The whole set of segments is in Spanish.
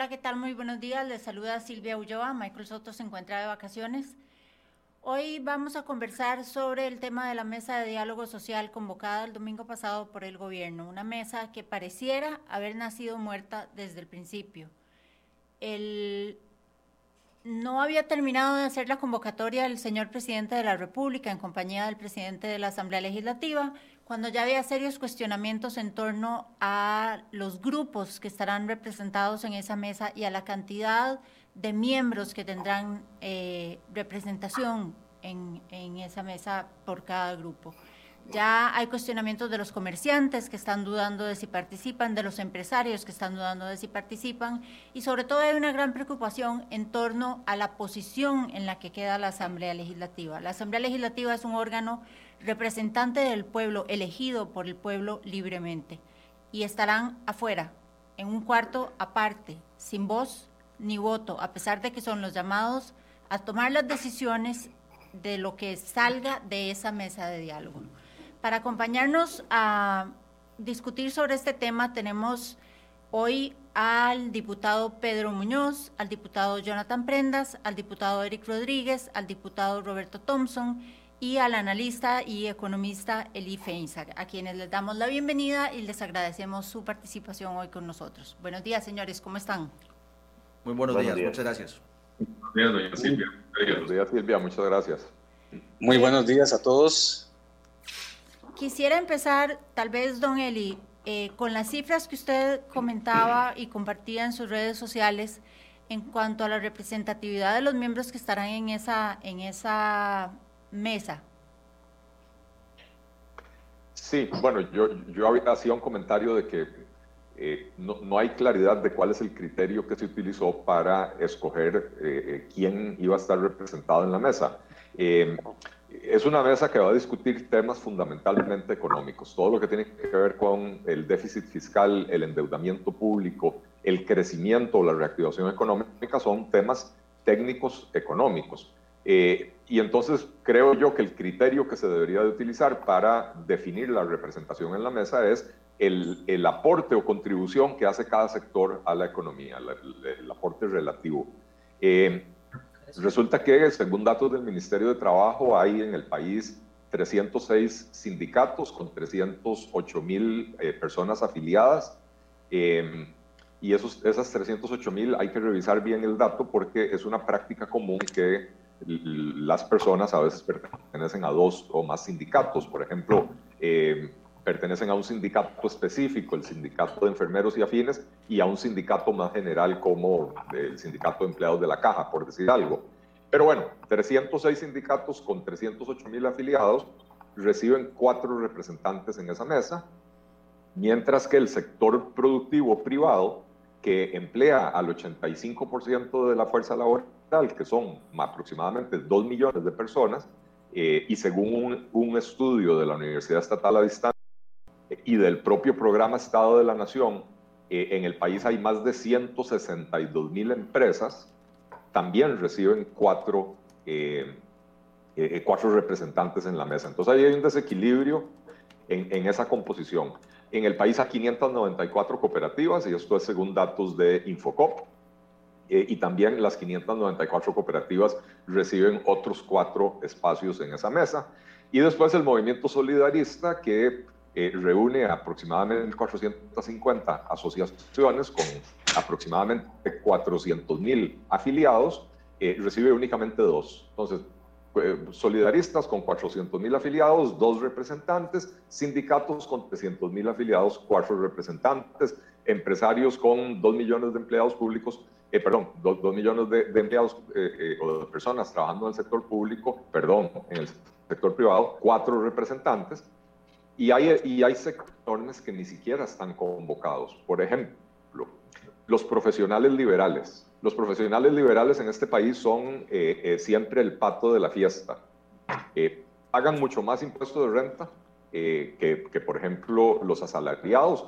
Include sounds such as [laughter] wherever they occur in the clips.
Hola, ¿qué tal? Muy buenos días. Les saluda Silvia Ulloa. Michael Soto se encuentra de vacaciones. Hoy vamos a conversar sobre el tema de la mesa de diálogo social convocada el domingo pasado por el gobierno, una mesa que pareciera haber nacido muerta desde el principio. El, no había terminado de hacer la convocatoria el señor presidente de la República en compañía del presidente de la Asamblea Legislativa, cuando ya había serios cuestionamientos en torno a los grupos que estarán representados en esa mesa y a la cantidad de miembros que tendrán eh, representación en, en esa mesa por cada grupo. Ya hay cuestionamientos de los comerciantes que están dudando de si participan, de los empresarios que están dudando de si participan y sobre todo hay una gran preocupación en torno a la posición en la que queda la Asamblea Legislativa. La Asamblea Legislativa es un órgano representante del pueblo, elegido por el pueblo libremente y estarán afuera, en un cuarto aparte, sin voz ni voto, a pesar de que son los llamados a tomar las decisiones de lo que salga de esa mesa de diálogo. Para acompañarnos a discutir sobre este tema tenemos hoy al diputado Pedro Muñoz, al diputado Jonathan Prendas, al diputado Eric Rodríguez, al diputado Roberto Thompson y al analista y economista Eli Feinsack, a quienes les damos la bienvenida y les agradecemos su participación hoy con nosotros. Buenos días, señores, ¿cómo están? Muy buenos, días. muchas gracias. Buenos días, doña Silvia. Buenos días, Silvia, muchas gracias. Muy buenos días a todos. Quisiera empezar, tal vez, don Eli, eh, con las cifras que usted comentaba y compartía en sus redes sociales en cuanto a la representatividad de los miembros que estarán en esa, en esa mesa. Sí, bueno, yo, yo hacía un comentario de que eh, no, no, hay claridad de cuál es el criterio que se utilizó para escoger eh, quién iba a estar representado en la mesa es una mesa que va a discutir temas fundamentalmente económicos, todo lo que tiene que ver con el déficit fiscal, el endeudamiento público, el crecimiento o la reactivación económica son temas técnicos económicos. Eh, y entonces creo yo que el criterio que se debería de utilizar para definir la representación en la mesa es el, el aporte o contribución que hace cada sector a la economía, el, aporte relativo. Eh, Resulta que, según datos del Ministerio de Trabajo, hay en el país 306 sindicatos con 308 mil eh, personas afiliadas. Em, y esos, esas 308 mil hay que revisar bien el dato porque es una práctica común que las personas a veces pertenecen a dos o más sindicatos. Por ejemplo, eh, pertenecen a un sindicato específico, el sindicato de enfermeros y afines, y a un sindicato más general como el sindicato de empleados de la caja, por decir algo. Pero bueno, 306 sindicatos con 308 mil afiliados reciben cuatro representantes en esa mesa, mientras que el sector productivo privado, que emplea al 85% de la fuerza laboral, que son aproximadamente 2 millones de personas, eh, y según un, estudio de la Universidad Estatal a Distancia, y del propio programa Estado de la Nación, eh, en el país hay más de 162 mil empresas, también reciben cuatro, eh, eh, cuatro representantes en la mesa. Entonces ahí hay un desequilibrio en, en, esa composición. En el país hay 594 cooperativas, y esto es según datos de Infocop, y también las 594 cooperativas reciben otros cuatro espacios en esa mesa. Y después el movimiento solidarista, que eh, reúne aproximadamente 450 asociaciones con aproximadamente 400 mil afiliados, eh, recibe únicamente dos. Entonces, eh, solidaristas con 400 mil afiliados, dos representantes, sindicatos con 300 mil afiliados, cuatro representantes, empresarios con 2 millones de empleados públicos, perdón, 2, millones de, de empleados o de personas trabajando en el sector público, perdón, en el sector privado, cuatro representantes, y hay, y hay sectores que ni siquiera están convocados. Por ejemplo, los profesionales liberales. Los profesionales liberales en este país son eh, eh, siempre el pato de la fiesta. Eh, pagan mucho más impuestos de renta que, que, por ejemplo, los asalariados,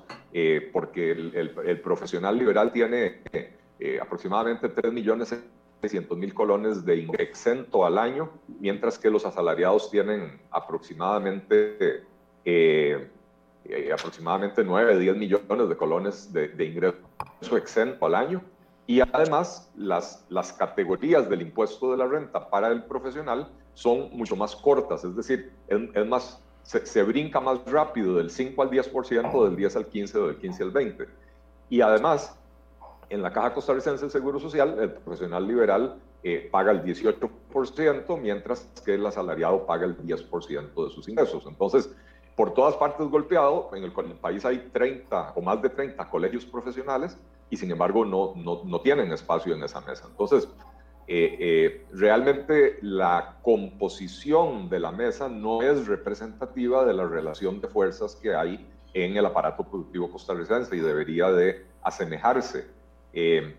porque el, el, profesional liberal tiene aproximadamente 3 millones 600 mil colones de exento al año, mientras que los asalariados tienen aproximadamente eh, eh, aproximadamente 9, 10 millones de colones de, ingreso exento al año. Y además, las, las categorías del impuesto de la renta para el profesional son mucho más cortas, es decir, es, más, se, se, brinca más rápido del 5 al 10%, del 10 al 15 o del 15 al 20. Y además, en la Caja Costarricense del Seguro Social, el profesional liberal eh, paga el 18%, mientras que el asalariado paga el 10% de sus ingresos. Entonces, por todas partes golpeado, en el, país hay 30 o más de 30 colegios profesionales y sin embargo no, no, no tienen espacio en esa mesa. Entonces, eh, eh, realmente la composición de la mesa no es representativa de la relación de fuerzas que hay en el aparato productivo costarricense y debería de asemejarse. Eh,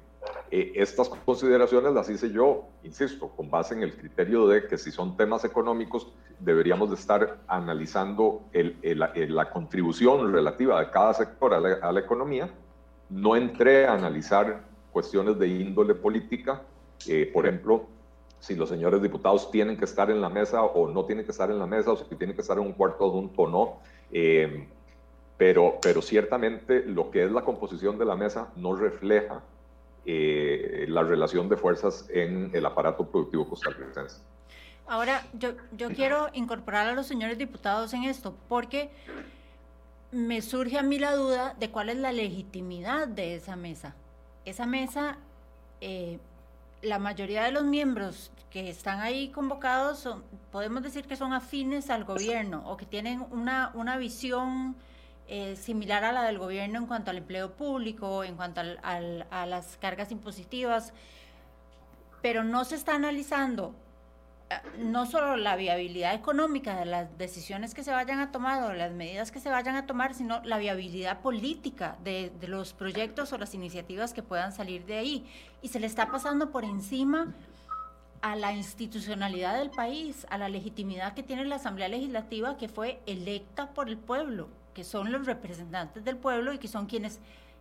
estas consideraciones las hice yo, insisto, con base en el criterio de que si son temas económicos, deberíamos de estar analizando la contribución relativa de cada sector a la, economía. No entré a analizar cuestiones de índole política, eh, por ejemplo, si los señores diputados tienen que estar en la mesa o no tienen que estar en la mesa, o si tienen que estar en un cuarto adjunto o no. Eh, pero, pero ciertamente lo que es la composición de la mesa no refleja eh, la relación de fuerzas en el aparato productivo costarricense. Ahora, yo, yo quiero incorporar a los señores diputados en esto, porque me surge a mí la duda de cuál es la legitimidad de esa mesa. Esa mesa, eh, la mayoría de los miembros que están ahí convocados, son, podemos decir que son afines al gobierno o que tienen una, una visión eh, similar a la del gobierno en cuanto al empleo público, en cuanto a las cargas impositivas, pero no se está analizando eh, no solo la viabilidad económica de las decisiones que se vayan a tomar o las medidas que se vayan a tomar, sino la viabilidad política de, de, los proyectos o las iniciativas que puedan salir de ahí. Y se le está pasando por encima a la institucionalidad del país, a la legitimidad que tiene la Asamblea Legislativa que fue electa por el pueblo que son los representantes del pueblo y que son quienes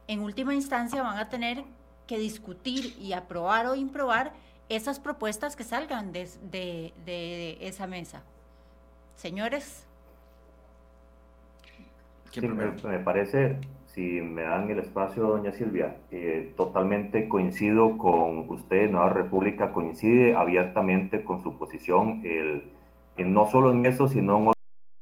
en última instancia van a tener que discutir y aprobar o improbar esas propuestas que salgan de, de, esa mesa. Señores. me, parece, si me dan el espacio, doña Silvia, eh, totalmente coincido con usted, Nueva República coincide abiertamente con su posición, el, no solo en eso, sino en otros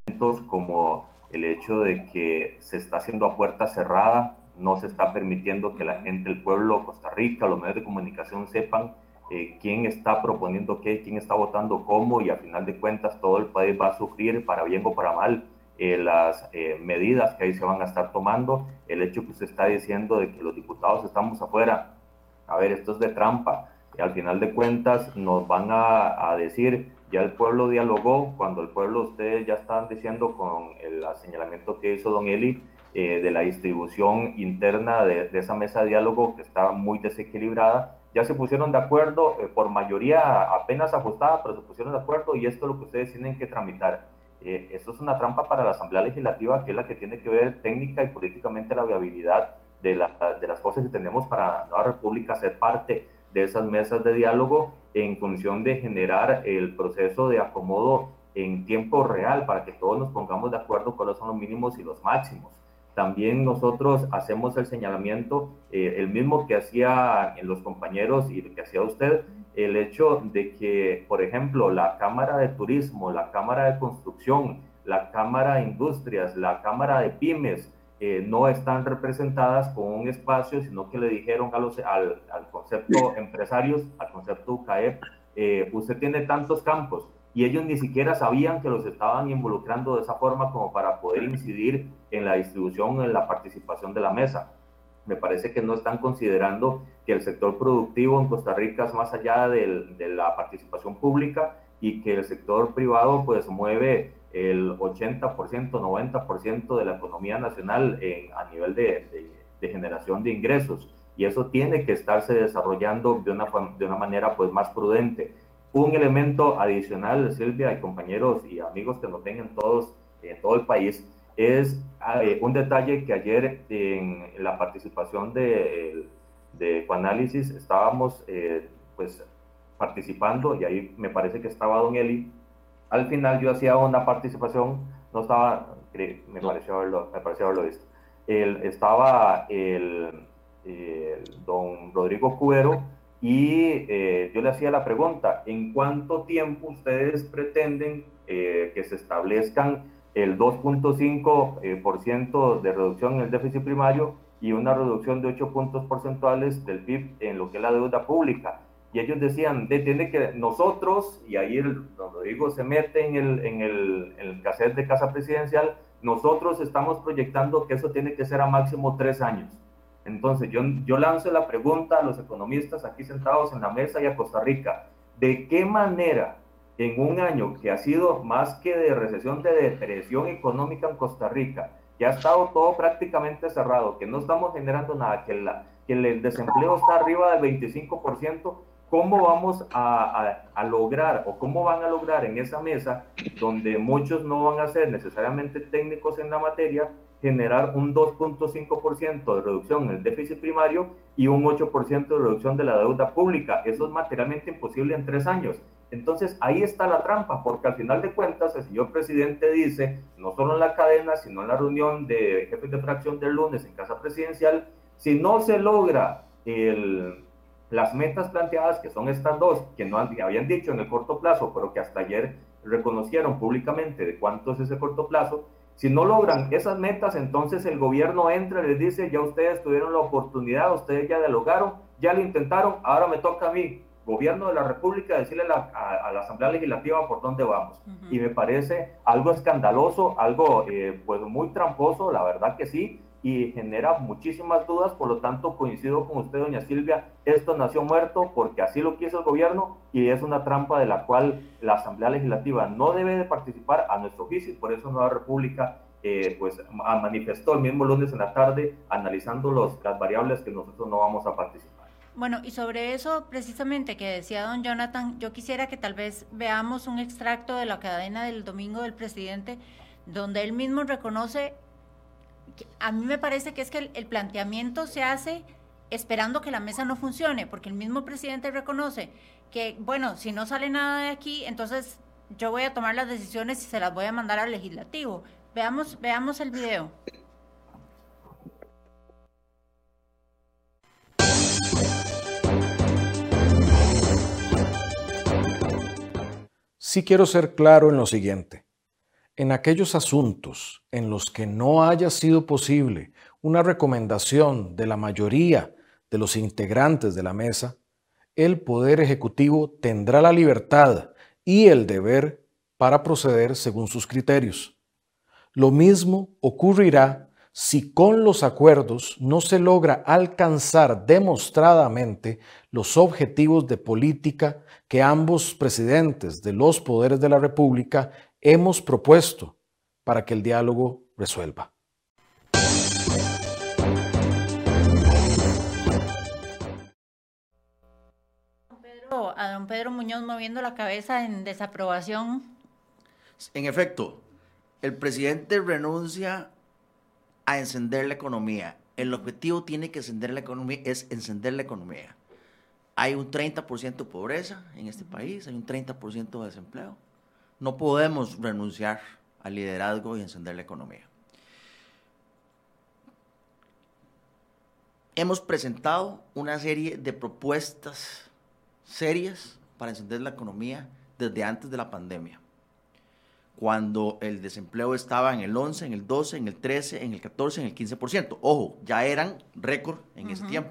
momentos como el hecho de que se está haciendo a puerta cerrada, no se está permitiendo que la gente, el pueblo, Costa Rica, los medios de comunicación sepan eh, quién está proponiendo qué, quién está votando cómo y a final de cuentas todo el país va a sufrir para bien o para mal eh, las eh, medidas que ahí se van a estar tomando. El hecho que usted está diciendo de que los diputados estamos afuera, a ver, esto es de trampa. Y al final de cuentas nos van a decir ya el pueblo dialogó, cuando el pueblo, ustedes ya están diciendo con el señalamiento que hizo don Eli, eh, de la distribución interna de, esa mesa de diálogo que está muy desequilibrada, ya se pusieron de acuerdo eh, por mayoría apenas ajustada, pero se pusieron de acuerdo y esto es lo que ustedes tienen que tramitar. Eh, esto es una trampa para la Asamblea Legislativa, que es la que tiene que ver técnica y políticamente la viabilidad de, la, de las cosas que tenemos para la nueva república ser parte de esas mesas de diálogo en función de generar el proceso de acomodo en tiempo real para que todos nos pongamos de acuerdo cuáles son los mínimos y los máximos. También nosotros hacemos el señalamiento, eh, el mismo que hacía los compañeros y que hacía usted, el hecho de que, por ejemplo, la Cámara de Turismo, la Cámara de Construcción, la Cámara de Industrias, la Cámara de Pymes, eh, no están representadas con un espacio, sino que le dijeron a los, al, al concepto empresarios, al concepto UCAEP, eh, usted tiene tantos campos y ellos ni siquiera sabían que los estaban involucrando de esa forma como para poder incidir en la distribución, en la participación de la mesa. Me parece que no están considerando que el sector productivo en Costa Rica es más allá de la participación pública y que el sector privado pues mueve el 80%, 90% de la economía nacional en, a nivel de, de, generación de ingresos. Y eso tiene que estarse desarrollando de una, de una manera pues más prudente. Un elemento adicional, Silvia y compañeros y amigos que nos tengan todos en todo el país, es eh, un detalle que ayer en la participación de, de Ecoanálisis estábamos eh, pues participando y ahí me parece que estaba Don Eli al final yo hacía una participación, no estaba, me, pareció, haberlo, me pareció haberlo visto. El, estaba el, don Rodrigo Cubero, y yo le hacía la pregunta, ¿en cuánto tiempo ustedes pretenden que se establezcan el 2.5% de reducción en el déficit primario y una reducción de 8 puntos porcentuales del PIB en lo que es la deuda pública. Y ellos decían, de, tiene que nosotros, y ahí el, Rodrigo se mete en el, en, el, en el cassette de Casa Presidencial, nosotros estamos proyectando que eso tiene que ser a máximo tres años. Entonces, yo, yo lanzo la pregunta a los economistas aquí sentados en la mesa y a Costa Rica, ¿de qué manera en un año que ha sido más que de recesión, de depresión económica en Costa Rica, que ha estado todo prácticamente cerrado, que no estamos generando nada, que, la, que el desempleo está arriba del 25%, ¿cómo vamos a, lograr o cómo van a lograr en esa mesa, donde muchos no van a ser necesariamente técnicos en la materia, generar un 2.5% de reducción en el déficit primario y un 8% de reducción de la deuda pública? Eso es materialmente imposible en tres años. Entonces ahí está la trampa, porque al final de cuentas el señor presidente dice, no solo en la cadena, sino en la reunión de jefes de fracción del lunes en Casa Presidencial, si no se logra el, las metas planteadas, que son estas dos, que no habían dicho en el corto plazo, pero que hasta ayer reconocieron públicamente de cuánto es ese corto plazo, si no logran esas metas, entonces el gobierno entra y les dice, ya ustedes tuvieron la oportunidad, ustedes ya dialogaron, ya lo intentaron, ahora me toca a mí gobierno de la República decirle a, la Asamblea Legislativa por dónde vamos. Y me parece algo escandaloso, algo eh, pues muy tramposo, la verdad que sí, y genera muchísimas dudas, por lo tanto coincido con usted, doña Silvia, esto nació muerto porque así lo quiso el gobierno y es una trampa de la cual la Asamblea Legislativa no debe de participar a nuestro juicio por eso Nueva República eh, pues manifestó el mismo lunes en la tarde analizando los, las variables que nosotros no vamos a participar. Bueno, y sobre eso precisamente que decía don Jonathan, yo quisiera que tal vez veamos un extracto de la cadena del domingo del presidente, donde él mismo reconoce, a mí me parece que es que el, planteamiento se hace esperando que la mesa no funcione, porque el mismo presidente reconoce que, bueno, si no sale nada de aquí, entonces yo voy a tomar las decisiones y se las voy a mandar al legislativo. Veamos, veamos el video. Sí quiero ser claro en lo siguiente. En aquellos asuntos en los que no haya sido posible una recomendación de la mayoría de los integrantes de la mesa, el Poder Ejecutivo tendrá la libertad y el deber para proceder según sus criterios. Lo mismo ocurrirá si con los acuerdos no se logra alcanzar demostradamente los objetivos de política que ambos presidentes de los poderes de la República hemos propuesto para que el diálogo resuelva. a don Pedro Muñoz moviendo la cabeza en desaprobación. En efecto, el presidente renuncia a encender la economía. El objetivo tiene que encender la economía, es encender la economía. Hay un 30% de pobreza en este país, hay un 30% de desempleo. No podemos renunciar al liderazgo y encender la economía. Hemos presentado una serie de propuestas serias para encender la economía desde antes de la pandemia cuando el desempleo estaba en el 11, en el 12, en el 13, en el 14, en el 15%. Ojo, ya eran récord en ese tiempo.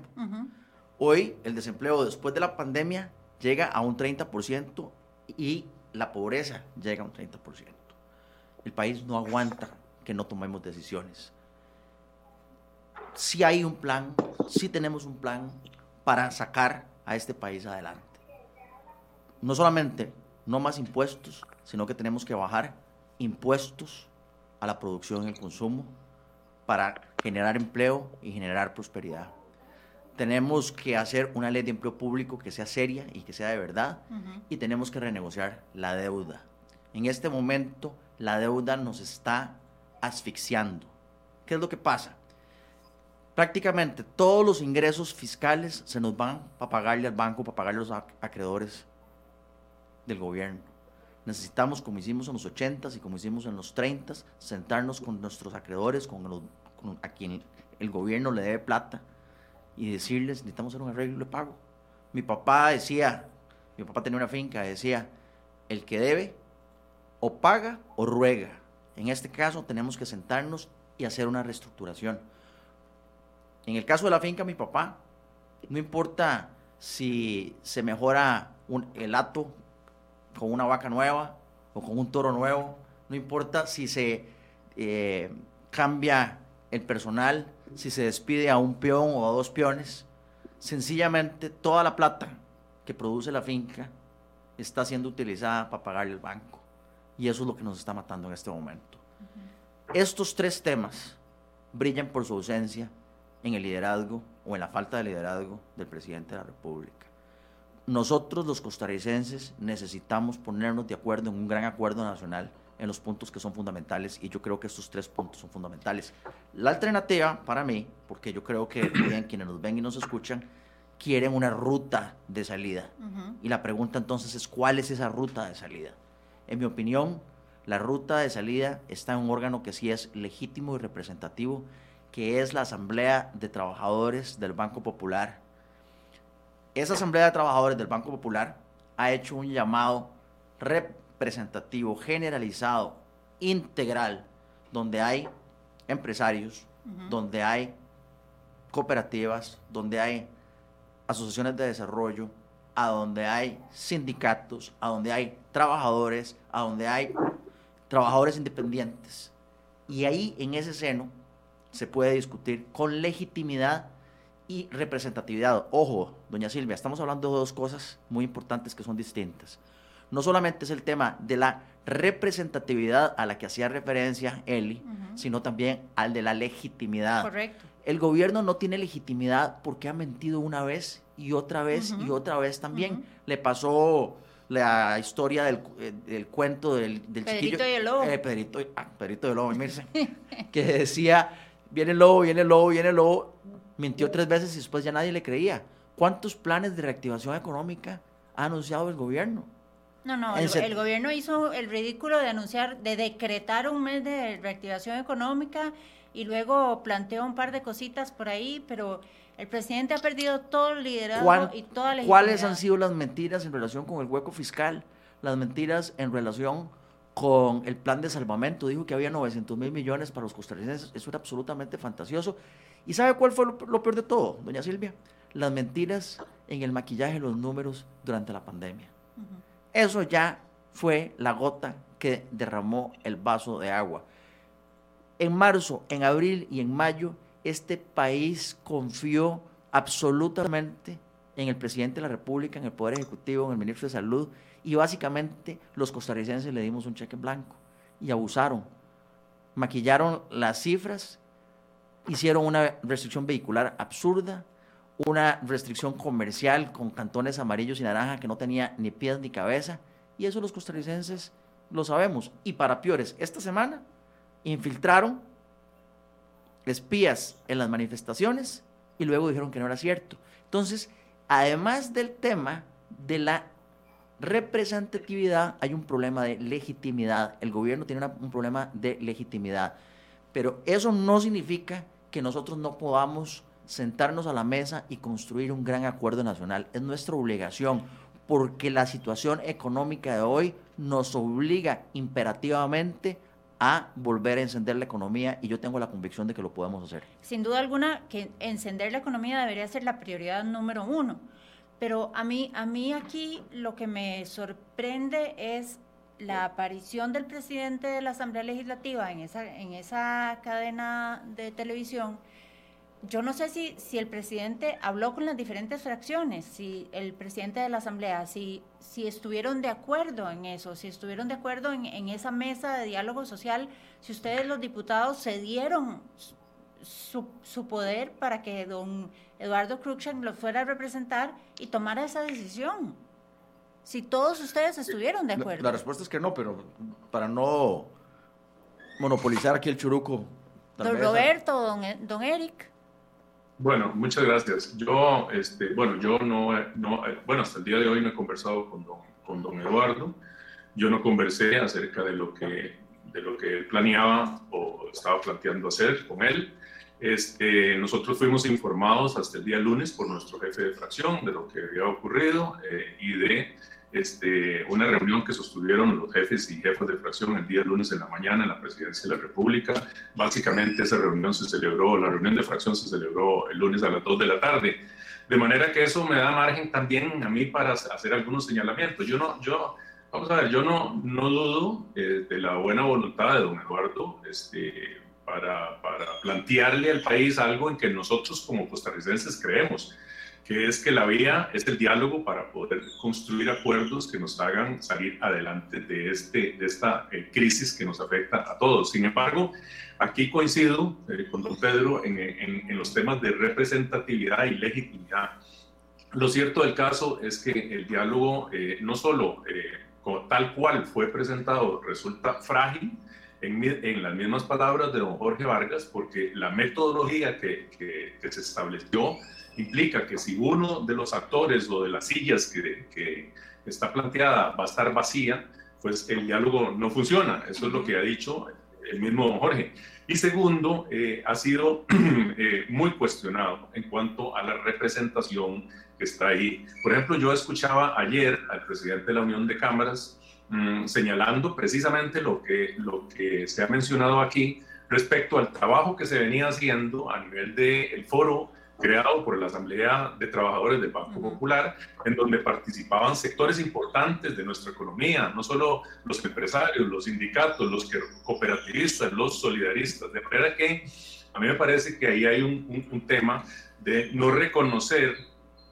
Hoy el desempleo después de la pandemia llega a un 30% y la pobreza llega a un 30%. El país no aguanta que no tomemos decisiones. Si hay un plan, si tenemos un plan para sacar a este país adelante. No solamente no más impuestos, sino que tenemos que bajar impuestos a la producción y el consumo para generar empleo y generar prosperidad. Tenemos que hacer una ley de empleo público que sea seria y que sea de verdad y tenemos que renegociar la deuda. En este momento la deuda nos está asfixiando. ¿Qué es lo que pasa? Prácticamente todos los ingresos fiscales se nos van para pagarle al banco, para pagarle a los acreedores del gobierno. Necesitamos, como hicimos en los 80s y como hicimos en los 30s, sentarnos con nuestros acreedores, con, a quien el gobierno le debe plata, y decirles, necesitamos hacer un arreglo de pago. Mi papá decía, mi papá tenía una finca, decía, el que debe o paga o ruega. En este caso tenemos que sentarnos y hacer una reestructuración. En el caso de la finca, mi papá, no importa si se mejora un, el hato con una vaca nueva o con un toro nuevo, no importa si se eh, cambia el personal, si se despide a un peón o a dos peones, sencillamente toda la plata que produce la finca está siendo utilizada para pagarle el banco. Y eso es lo que nos está matando en este momento. Estos tres temas brillan por su ausencia en el liderazgo o en la falta de liderazgo del presidente de la República. Nosotros los costarricenses necesitamos ponernos de acuerdo en un gran acuerdo nacional en los puntos que son fundamentales y yo creo que estos tres puntos son fundamentales. La alternativa para mí, porque yo creo que quienes nos ven y nos escuchan, quieren una ruta de salida. Y la pregunta entonces es, ¿cuál es esa ruta de salida? En mi opinión, la ruta de salida está en un órgano que sí es legítimo y representativo, que es la Asamblea de Trabajadores del Banco Popular. Esa Asamblea de Trabajadores del Banco Popular ha hecho un llamado representativo, generalizado, integral, donde hay empresarios, donde hay cooperativas, donde hay asociaciones de desarrollo, a donde hay sindicatos, a donde hay trabajadores, a donde hay trabajadores independientes. Y ahí, en ese seno, se puede discutir con legitimidad y representatividad. Ojo, doña Silvia, estamos hablando de dos cosas muy importantes que son distintas. No solamente es el tema de la representatividad a la que hacía referencia Eli, sino también al de la legitimidad. Correcto. El gobierno no tiene legitimidad porque ha mentido una vez y otra vez y otra vez también. Le pasó la historia del, eh, cuento del, del Pedrito chiquillo. Y el lobo. Eh, Pedrito, ah, Pedrito y el lobo, mirse, [laughs] que decía, viene el lobo, viene el lobo, viene el lobo. Mintió tres veces y después ya nadie le creía. ¿Cuántos planes de reactivación económica ha anunciado el gobierno? No, no, el, el, gobierno hizo el ridículo de anunciar, de decretar un mes de reactivación económica y luego planteó un par de cositas por ahí, pero el presidente ha perdido todo el liderazgo y toda la ¿Cuáles han sido las mentiras en relación con el hueco fiscal? Las mentiras en relación con el plan de salvamento. Dijo que había 900 mil millones para los costarricenses. Eso era absolutamente fantasioso. ¿Y sabe cuál fue lo, peor de todo, doña Silvia? Las mentiras en el maquillaje de los números durante la pandemia. Eso ya fue la gota que derramó el vaso de agua. En marzo, en abril y en mayo, este país confió absolutamente en el presidente de la República, en el Poder Ejecutivo, en el ministro de Salud, y básicamente los costarricenses le dimos un cheque en blanco y abusaron. Maquillaron las cifras, hicieron una restricción vehicular absurda, una restricción comercial con cantones amarillos y naranja que no tenía ni pies ni cabeza, y eso los costarricenses lo sabemos. Y para peores, esta semana infiltraron espías en las manifestaciones y luego dijeron que no era cierto. Entonces, además del tema de la representatividad, hay un problema de legitimidad. El gobierno tiene un problema de legitimidad. Pero eso no significa que nosotros no podamos sentarnos a la mesa y construir un gran acuerdo nacional. Es nuestra obligación, porque la situación económica de hoy nos obliga imperativamente a volver a encender la economía y yo tengo la convicción de que lo podemos hacer. Sin duda alguna que encender la economía debería ser la prioridad número uno, pero a mí, a mí aquí lo que me sorprende es la aparición del presidente de la Asamblea Legislativa en esa, en esa cadena de televisión yo no sé si, si el presidente habló con las diferentes fracciones, si el presidente de la Asamblea, si, si estuvieron de acuerdo en eso, si estuvieron de acuerdo en, esa mesa de diálogo social, si ustedes los diputados cedieron su, su poder para que don Eduardo Cruikshank lo fuera a representar y tomara esa decisión. Si todos ustedes estuvieron de acuerdo. La, respuesta es que no, pero para no monopolizar aquí el churuco. Don Roberto, don, don Eric. Bueno, muchas gracias. Yo, este, bueno, yo no, no, bueno, hasta el día de hoy no he conversado con don, con don Eduardo. Yo no conversé acerca de lo que, de lo que él planeaba o estaba planteando hacer con él. Este, nosotros fuimos informados hasta el día lunes por nuestro jefe de fracción de lo que había ocurrido eh, y de este, una reunión que sostuvieron los jefes y jefes de fracción el día lunes en la mañana en la presidencia de la República. Básicamente esa reunión se celebró, la reunión de fracción se celebró el lunes a las 2 de la tarde. De manera que eso me da margen también a mí para hacer algunos señalamientos. Yo no, yo, vamos a ver, yo no, no dudo eh, de la buena voluntad de don Eduardo este, para, para plantearle al país algo en que nosotros como costarricenses creemos que es que la vía es el diálogo para poder construir acuerdos que nos hagan salir adelante de, este, de esta eh, crisis que nos afecta a todos. Sin embargo, aquí coincido eh, con don Pedro en, en, los temas de representatividad y legitimidad. Lo cierto del caso es que el diálogo eh, no solo tal cual fue presentado resulta frágil, en, en, las mismas palabras de don Jorge Vargas, porque la metodología que, que, que se estableció implica que si uno de los actores o de las sillas que, que está planteada va a estar vacía, pues el diálogo no funciona. Eso es lo que ha dicho el mismo Jorge. Y segundo, eh, ha sido [clears throat] eh, muy cuestionado en cuanto a la representación que está ahí. Por ejemplo, yo escuchaba ayer al presidente de la Unión de Cámaras mm, señalando precisamente lo que, lo que se ha mencionado aquí respecto al trabajo que se venía haciendo a nivel del foro creado por la Asamblea de Trabajadores del Banco Popular, en donde participaban sectores importantes de nuestra economía, no solo los empresarios, los sindicatos, los cooperativistas, los solidaristas. De manera que a mí me parece que ahí hay un, un tema de no reconocer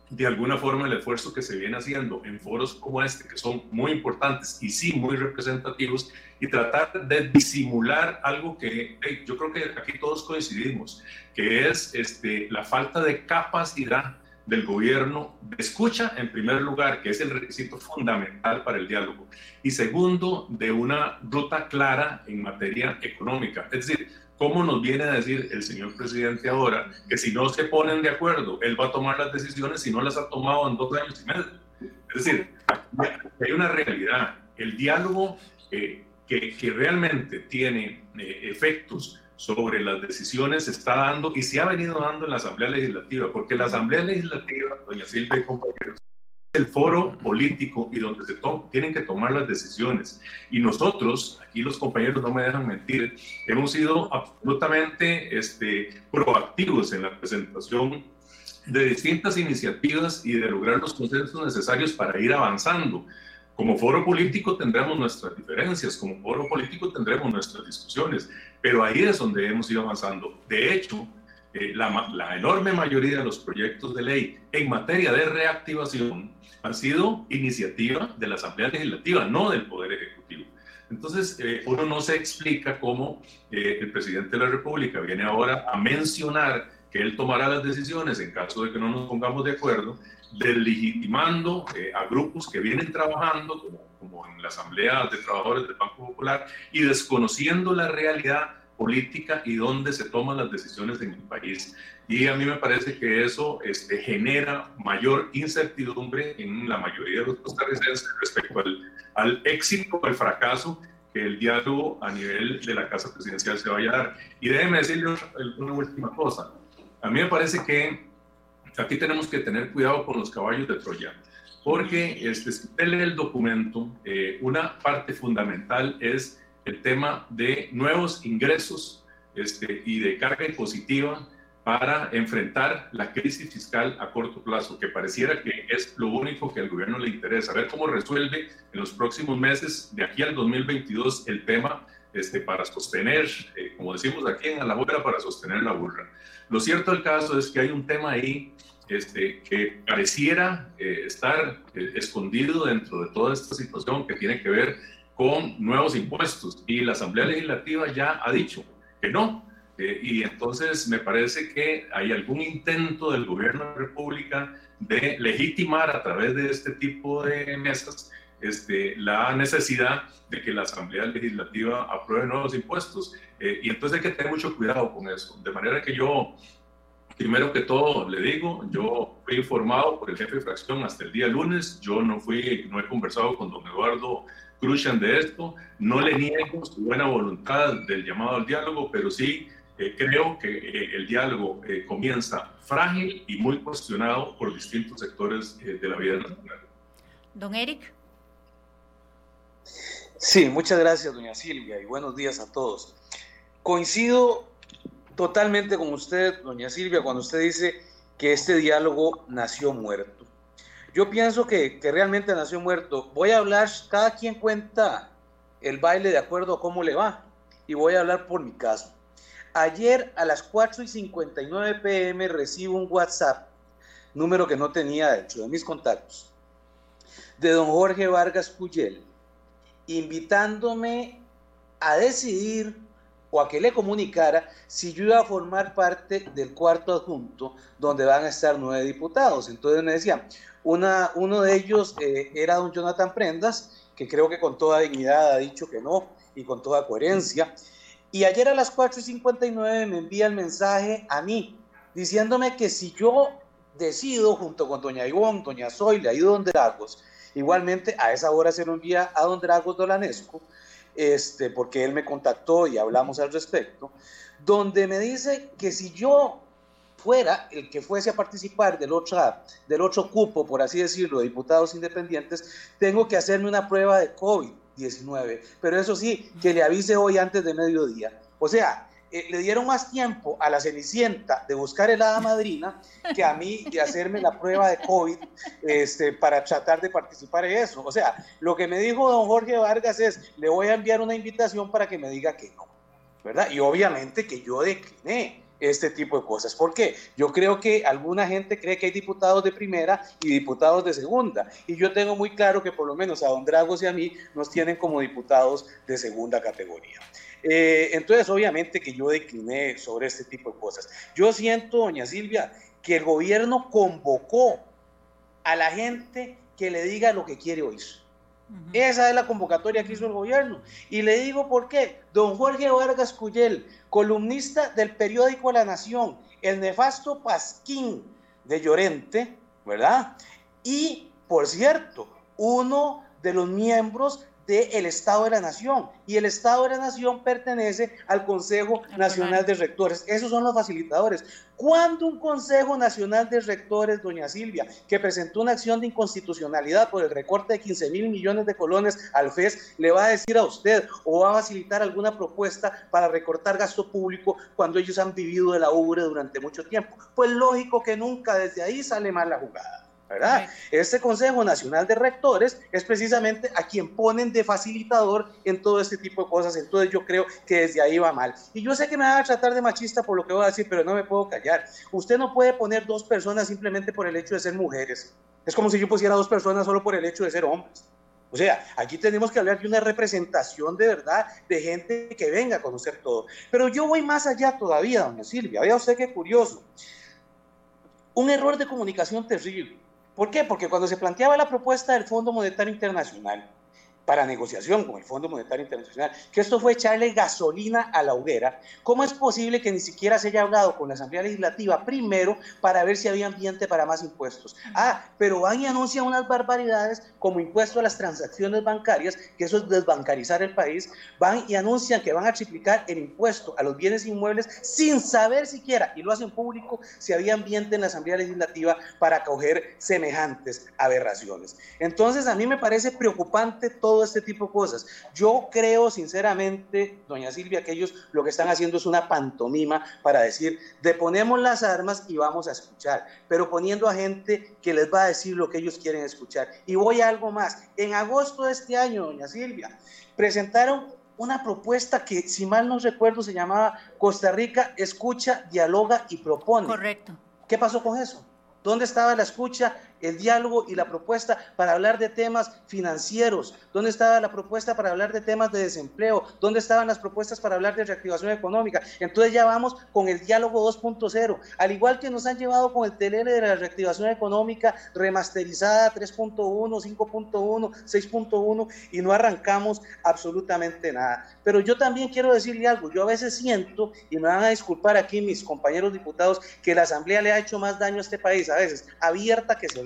de alguna forma el esfuerzo que se viene haciendo en foros como este, que son muy importantes y sí muy representativos, y tratar de disimular algo que yo creo que aquí todos coincidimos, que es este, la falta de capacidad del gobierno de escucha, en primer lugar, que es el requisito fundamental para el diálogo, y segundo, de una ruta clara en materia económica. Es decir, ¿cómo nos viene a decir el señor presidente ahora que si no se ponen de acuerdo, él va a tomar las decisiones si no las ha tomado en dos años y medio? Es decir, hay una realidad. El diálogo eh, que, que, realmente tiene eh, efectos sobre las decisiones se está dando y se ha venido dando en la Asamblea Legislativa, porque la Asamblea Legislativa, doña Silvia y compañeros, el foro político y donde se tienen que tomar las decisiones. Y nosotros, aquí los compañeros no me dejan mentir, hemos sido absolutamente este, proactivos en la presentación de distintas iniciativas y de lograr los consensos necesarios para ir avanzando. Como foro político tendremos nuestras diferencias, como foro político tendremos nuestras discusiones, pero ahí es donde hemos ido avanzando. De hecho, eh, la, la, enorme mayoría de los proyectos de ley en materia de reactivación han sido iniciativa de la Asamblea Legislativa, no del Poder Ejecutivo. Entonces, eh, uno no se explica cómo eh, el presidente de la República viene ahora a mencionar que él tomará las decisiones en caso de que no nos pongamos de acuerdo deslegitimando eh, a grupos que vienen trabajando, como, como, en la Asamblea de Trabajadores del Banco Popular, y desconociendo la realidad política y dónde se toman las decisiones en el país. Y a mí me parece que eso este, genera mayor incertidumbre en la mayoría de los costarricenses respecto al, al éxito o al fracaso que el diálogo a nivel de la Casa Presidencial se vaya a dar. Y déjeme decirle una última cosa. A mí me parece que aquí tenemos que tener cuidado con los caballos de Troya, porque este, si usted lee el documento, eh, una parte fundamental es el tema de nuevos ingresos este, y de carga impositiva para enfrentar la crisis fiscal a corto plazo, que pareciera que es lo único que al gobierno le interesa, ver cómo resuelve en los próximos meses, de aquí al 2022, el tema este, para sostener, eh, como decimos aquí en la burra, para sostener la burra. Lo cierto del caso es que hay un tema ahí este, que pareciera eh, estar eh, escondido dentro de toda esta situación que tiene que ver con nuevos impuestos. Y la Asamblea Legislativa ya ha dicho que no. Eh, y entonces me parece que hay algún intento del gobierno de la República de legitimar a través de este tipo de mesas este, la necesidad de que la Asamblea Legislativa apruebe nuevos impuestos. y entonces hay que tener mucho cuidado con eso. De manera que yo Primero que todo, le digo, yo fui informado por el jefe de fracción hasta el día lunes. Yo no fui, no he conversado con don Eduardo Cruzan de esto. No le niego su buena voluntad del llamado al diálogo, pero sí creo que el diálogo comienza frágil y muy cuestionado por distintos sectores de la vida nacional. Don Eric. Sí, muchas gracias, doña Silvia, y buenos días a todos. Coincido totalmente con usted, doña Silvia, cuando usted dice que este diálogo nació muerto. Yo pienso que, que realmente nació muerto. Voy a hablar, cada quien cuenta el baile de acuerdo a cómo le va, y voy a hablar por mi caso. Ayer a las 4 y 59 pm recibo un WhatsApp, número que no tenía dentro de mis contactos, de don Jorge Vargas Puyel, invitándome a decidir o a que le comunicara si yo iba a formar parte del cuarto adjunto donde van a estar nueve diputados. Entonces me decía, una, uno de ellos eh, era don Jonathan Prendas, que creo que con toda dignidad ha dicho que no y con toda coherencia. Y ayer a las 4.59 me envía el mensaje a mí, diciéndome que si yo decido, junto con doña Ivonne, doña Zoila y don Dragos, Igualmente, a esa hora se lo envía a don Dragos Dolanesco, este, porque él me contactó y hablamos al respecto, donde me dice que si yo fuera el que fuese a participar del otro, del otro cupo, por así decirlo, de diputados independientes, tengo que hacerme una prueba de COVID-19. Pero eso sí, que le avise hoy antes de mediodía. O sea, eh, le dieron más tiempo a la Cenicienta de buscar el hada madrina que a mí de hacerme la prueba de COVID este, para tratar de participar en eso. O sea, lo que me dijo don Jorge Vargas es, le voy a enviar una invitación para que me diga que no, ¿verdad? Y obviamente que yo decliné este tipo de cosas. ¿Por qué? Yo creo que alguna gente cree que hay diputados de primera y diputados de segunda. Y yo tengo muy claro que por lo menos a don Dragos y a mí nos tienen como diputados de segunda categoría. Eh, entonces, obviamente que yo decliné sobre este tipo de cosas. Yo siento, doña Silvia, que el gobierno convocó a la gente que le diga lo que quiere oír. Esa es la convocatoria que hizo el gobierno. Y le digo por qué. Don Jorge Vargas Cuyel, columnista del periódico La Nación, el nefasto Pasquín de Llorente, ¿verdad? Y, por cierto, uno de los miembros del Estado de la Nación. Y el Estado de la Nación pertenece al Consejo Nacional de Rectores. Esos son los facilitadores. ¿Cuándo un Consejo Nacional de Rectores, doña Silvia, que presentó una acción de inconstitucionalidad por el recorte de 15 mil millones de colones al FES, le va a decir a usted o va a facilitar alguna propuesta para recortar gasto público cuando ellos han vivido de la ubre durante mucho tiempo? Pues lógico que nunca desde ahí sale mal la jugada. ¿Verdad? Este Consejo Nacional de Rectores es precisamente a quien ponen de facilitador en todo este tipo de cosas. Entonces yo creo que desde ahí va mal. Y yo sé que me van a tratar de machista por lo que voy a decir, pero no me puedo callar. Usted no puede poner dos personas simplemente por el hecho de ser mujeres. Es como si yo pusiera dos personas solo por el hecho de ser hombres. O sea, aquí tenemos que hablar de una representación de verdad de gente que venga a conocer todo. Pero yo voy más allá todavía, doña Silvia. Vea usted qué curioso. Un error de comunicación terrible ¿Por qué? Porque cuando se planteaba la propuesta del Fondo Monetario Internacional, para negociación con el Fondo Monetario Internacional, que esto fue echarle gasolina a la hoguera, ¿cómo es posible que ni siquiera se haya hablado con la Asamblea Legislativa primero para ver si había ambiente para más impuestos? Ah, pero van y anuncian unas barbaridades como impuesto a las transacciones bancarias, que eso es desbancarizar el país, van y anuncian que van a triplicar el impuesto a los bienes inmuebles sin saber siquiera, y lo hacen público, si había ambiente en la Asamblea Legislativa para acoger semejantes aberraciones. Entonces, a mí me parece preocupante todo este tipo de cosas. Yo creo sinceramente, doña Silvia, que ellos lo que están haciendo es una pantomima para decir, deponemos las armas y vamos a escuchar, pero poniendo a gente que les va a decir lo que ellos quieren escuchar. Y voy a algo más. En agosto de este año, doña Silvia, presentaron una propuesta que, si mal no recuerdo, se llamaba Costa Rica escucha, dialoga y propone. Correcto. ¿Qué pasó con eso? ¿Dónde estaba la escucha el diálogo y la propuesta para hablar de temas financieros? ¿Dónde estaba la propuesta para hablar de temas de desempleo? ¿Dónde estaban las propuestas para hablar de reactivación económica? Entonces ya vamos con el diálogo 2.0, al igual que nos han llevado con el TLL de la reactivación económica remasterizada 3.1, 5.1, 6.1 y no arrancamos absolutamente nada. Pero yo también quiero decirle algo, yo a veces siento, y me van a disculpar aquí mis compañeros diputados, que la Asamblea le ha hecho más daño a este país a veces, abierta que se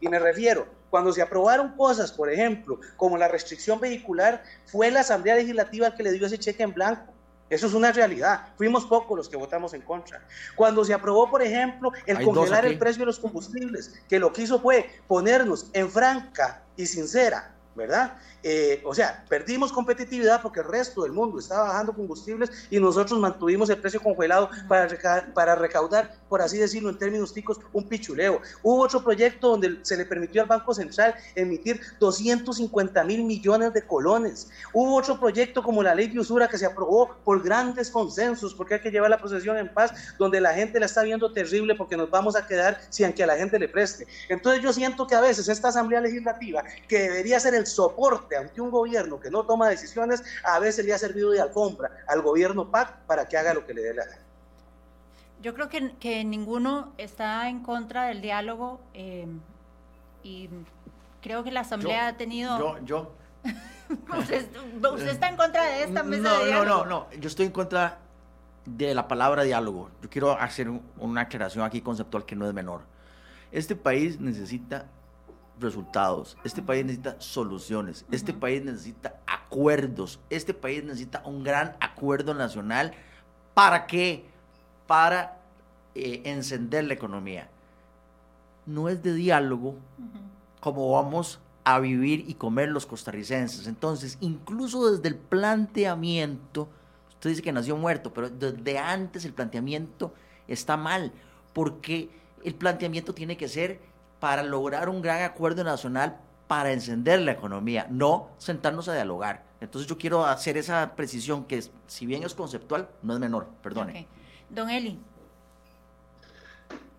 y me refiero, cuando se aprobaron cosas, por ejemplo, como la restricción vehicular, fue la Asamblea Legislativa que le dio ese cheque en blanco. Eso es una realidad. Fuimos pocos los que votamos en contra. Cuando se aprobó, por ejemplo, el congelar el precio de los combustibles, que lo que hizo fue ponernos en franca y sincera ¿verdad? Eh, o sea, perdimos competitividad porque el resto del mundo estaba bajando combustibles y nosotros mantuvimos el precio congelado para, para recaudar, por así decirlo en términos ticos, un pichuleo. Hubo otro proyecto donde se le permitió al Banco Central emitir 250 mil millones de colones. Hubo otro proyecto como la ley de usura que se aprobó por grandes consensos, porque hay que llevar la procesión en paz, donde la gente la está viendo terrible porque nos vamos a quedar sin que a la gente le preste. Entonces yo siento que a veces esta Asamblea Legislativa, que debería ser el soporte ante un gobierno que no toma decisiones, a veces le ha servido de alfombra al gobierno PAC para que haga lo que le dé la gana. Yo creo que, que ninguno está en contra del diálogo eh, y creo que la Asamblea ha tenido... Yo, yo. [laughs] usted, está en contra de esta mesa no, de diálogo? No, no, no, yo estoy en contra de la palabra diálogo. Yo quiero hacer una aclaración aquí conceptual que no es menor. Este país necesita resultados. Este país necesita soluciones. Este país necesita acuerdos. Este país necesita un gran acuerdo nacional. ¿Para qué? Para eh, encender la economía. No es de diálogo como vamos a vivir y comer los costarricenses. Entonces, incluso desde el planteamiento, usted dice que nació muerto, pero desde antes el planteamiento está mal, porque el planteamiento tiene que ser para lograr un gran acuerdo nacional para encender la economía, no sentarnos a dialogar. Entonces yo quiero hacer esa precisión que si bien es conceptual, no es menor, perdone. Don Eli.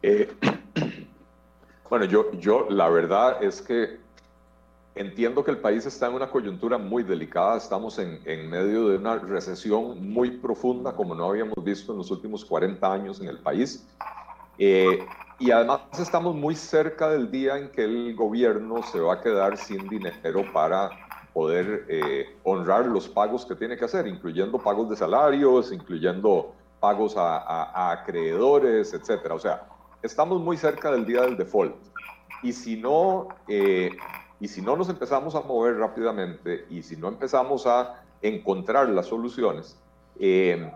Eh, [clears throat] bueno, yo, yo la verdad es que entiendo que el país está en una coyuntura muy delicada, estamos en, en medio de una recesión muy profunda como no habíamos visto en los últimos 40 años en el país. Eh, y además estamos muy cerca del día en que el gobierno se va a quedar sin dinero para poder eh, honrar los pagos que tiene que hacer, incluyendo pagos de salarios, incluyendo pagos a, acreedores, etcétera. O sea, estamos muy cerca del día del default. Y si no, eh, y si no nos empezamos a mover rápidamente y si no empezamos a encontrar las soluciones, eh,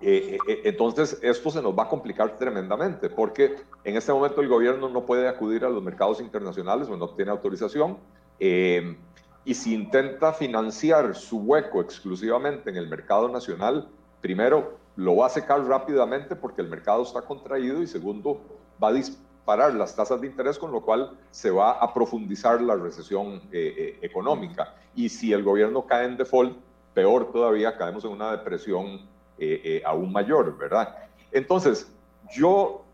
eh, eh, entonces, esto se nos va a complicar tremendamente porque en este momento el gobierno no puede acudir a los mercados internacionales o no tiene autorización. Eh, y si intenta financiar su hueco exclusivamente en el mercado nacional, primero lo va a secar rápidamente porque el mercado está contraído y segundo va a disparar las tasas de interés con lo cual se va a profundizar la recesión económica. Y si el gobierno cae en default, peor todavía, caemos en una depresión eh, eh, aún mayor, ¿verdad? Entonces, yo,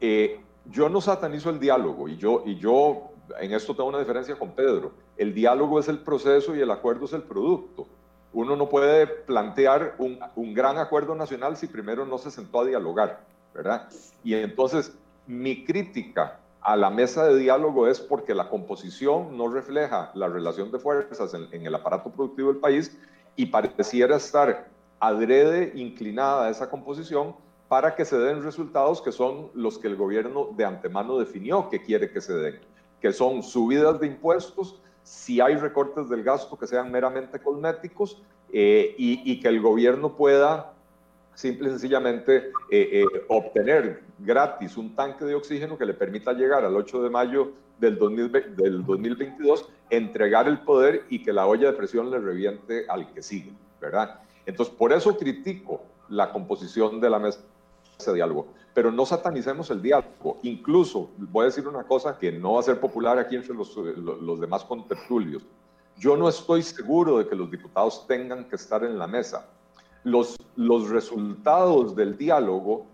eh, yo no satanizo el diálogo y yo, y yo en esto tengo una diferencia con Pedro. El diálogo es el proceso y el acuerdo es el producto. Uno no puede plantear un, un gran acuerdo nacional si primero no se sentó a dialogar, ¿verdad? Y entonces, mi crítica a la mesa de diálogo es porque la composición no refleja la relación de fuerzas en, en, el aparato productivo del país y pareciera estar adrede inclinada a esa composición para que se den resultados que son los que el gobierno de antemano definió que quiere que se den, que son subidas de impuestos, si hay recortes del gasto que sean meramente cosméticos eh, y, que el gobierno pueda simple y sencillamente eh, eh, obtener gratis un tanque de oxígeno que le permita llegar al 8 de mayo del, del 2022, entregar el poder y que la olla de presión le reviente al que sigue, ¿verdad? Entonces, por eso critico la composición de la mesa de diálogo. Pero no satanicemos el diálogo. Incluso, voy a decir una cosa que no va a ser popular aquí entre los, los, demás contertulios. Yo no estoy seguro de que los diputados tengan que estar en la mesa. Los, los resultados del diálogo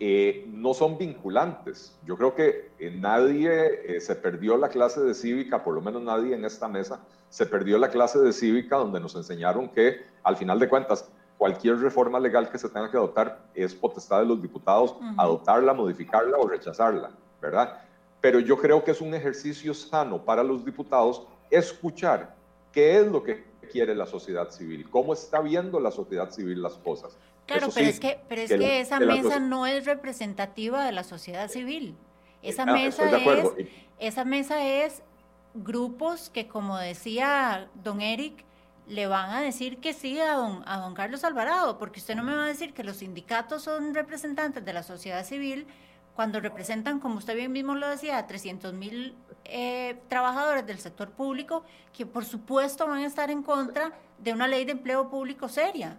eh, no son vinculantes. Yo creo que eh, nadie eh, se perdió la clase de cívica, por lo menos nadie en esta mesa, se perdió la clase de cívica donde nos enseñaron que, al final de cuentas, cualquier reforma legal que se tenga que adoptar es potestad de los diputados adoptarla, modificarla o rechazarla, ¿verdad? Pero yo creo que es un ejercicio sano para los diputados escuchar qué es lo que quiere la sociedad civil, cómo está viendo la sociedad civil las cosas. Claro, pero es que, pero es que, esa mesa no es representativa de la sociedad civil. Esa ah, mesa es, esa mesa es grupos que, como decía don Eric, le van a decir que sí a don, a don Carlos Alvarado, porque usted no me va a decir que los sindicatos son representantes de la sociedad civil cuando representan, como usted bien mismo lo decía, a 300 mil eh, trabajadores del sector público que por supuesto van a estar en contra de una ley de empleo público seria.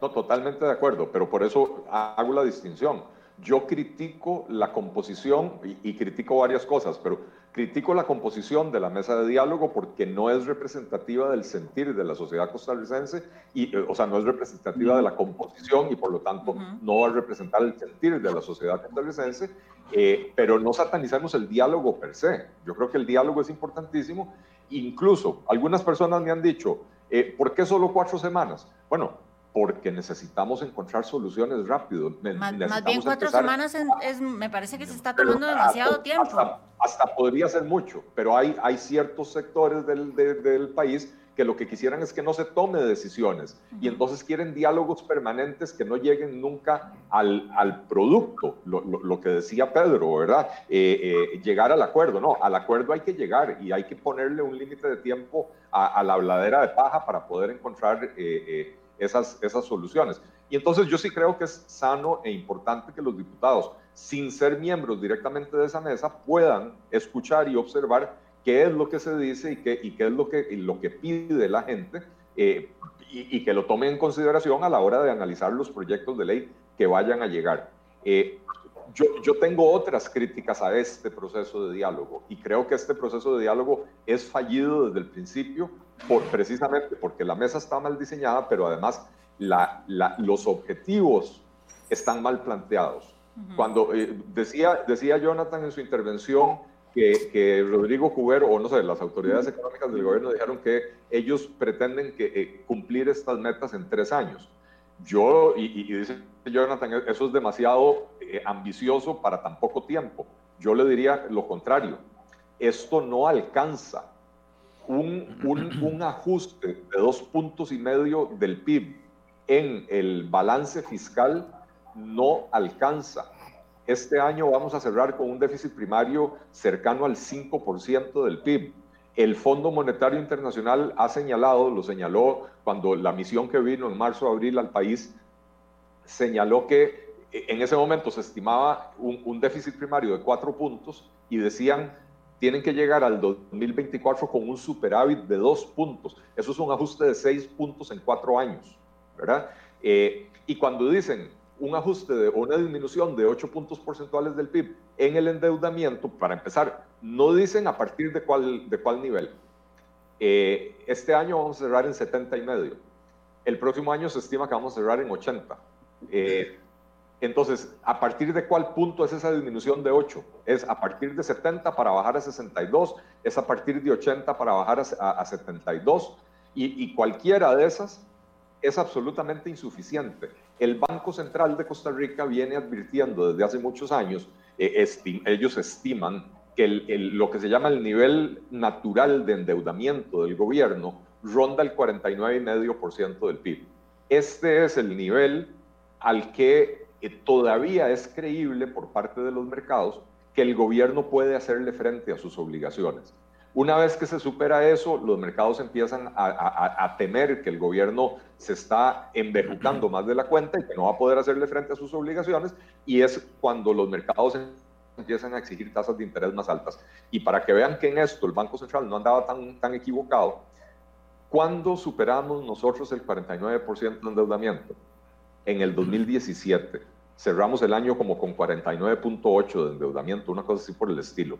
No, totalmente de acuerdo, pero por eso hago la distinción. Yo critico la composición y, y critico varias cosas, pero Critico la composición de la mesa de diálogo porque no es representativa del sentir de la sociedad costarricense, y, eh, o sea, no es representativa de la composición y por lo tanto no va a representar el sentir de la sociedad costarricense, eh, pero no satanizamos el diálogo per se. Yo creo que el diálogo es importantísimo. Incluso algunas personas me han dicho, eh, ¿por qué solo cuatro semanas? Bueno, porque necesitamos encontrar soluciones rápido. Más, bien cuatro semanas es, me parece que se está tomando demasiado tiempo. Hasta, podría ser mucho, pero hay, hay ciertos sectores del, del, país que lo que quisieran es que no se tome decisiones y entonces quieren diálogos permanentes que no lleguen nunca al, al producto, lo, lo, que decía Pedro, ¿verdad? Eh, eh, llegar al acuerdo, no, al acuerdo hay que llegar y hay que ponerle un límite de tiempo a, la habladera de paja para poder encontrar... Eh, esas, esas soluciones. Y entonces yo sí creo que es sano e importante que los diputados, sin ser miembros directamente de esa mesa, puedan escuchar y observar qué es lo que se dice y qué, y qué es lo que, lo que pide la gente eh, y, que lo tomen en consideración a la hora de analizar los proyectos de ley que vayan a llegar. Eh, yo, yo, tengo otras críticas a este proceso de diálogo y creo que este proceso de diálogo es fallido desde el principio por, precisamente porque la mesa está mal diseñada, pero además la, los objetivos están mal planteados. Cuando eh, decía, decía Jonathan en su intervención que, que, Rodrigo Cubero, o no sé, las autoridades económicas del gobierno dijeron que ellos pretenden que, eh, cumplir estas metas en tres años. Yo, y, y dice Jonathan, eso es demasiado eh, ambicioso para tan poco tiempo. Yo le diría lo contrario. Esto no alcanza un, un, ajuste de dos puntos y medio del PIB en el balance fiscal no alcanza. Este año vamos a cerrar con un déficit primario cercano al 5% del PIB. El Fondo Monetario Internacional ha señalado, lo señaló cuando la misión que vino en marzo-abril al país, señaló que en ese momento se estimaba un, un déficit primario de cuatro puntos y decían tienen que llegar al 2024 con un superávit de dos puntos. Eso es un ajuste de seis puntos en cuatro años, ¿verdad? Eh, y cuando dicen un ajuste de una disminución de ocho puntos porcentuales del PIB en el endeudamiento, para empezar, no dicen a partir de cuál, de cuál nivel. Eh, este año vamos a cerrar en 70 y medio. El próximo año se estima que vamos a cerrar en 80. Eh, entonces, ¿a partir de cuál punto es esa disminución de 8? ¿Es a partir de 70 para bajar a 62? ¿Es a partir de 80 para bajar a, 72? Y, cualquiera de esas es absolutamente insuficiente. El Banco Central de Costa Rica viene advirtiendo desde hace muchos años, eh, ellos estiman que lo que se llama el nivel natural de endeudamiento del gobierno ronda el 49,5% del PIB. Este es el nivel al que todavía es creíble por parte de los mercados que el gobierno puede hacerle frente a sus obligaciones. Una vez que se supera eso, los mercados empiezan a, temer que el gobierno se está enverrucando [clears throat] más de la cuenta y que no va a poder hacerle frente a sus obligaciones, y es cuando los mercados empiezan a exigir tasas de interés más altas. Y para que vean que en esto el Banco Central no andaba tan, tan equivocado, cuando superamos nosotros el 49% de endeudamiento? En el 2017. Cerramos el año como con 49.8 de endeudamiento, una cosa así por el estilo.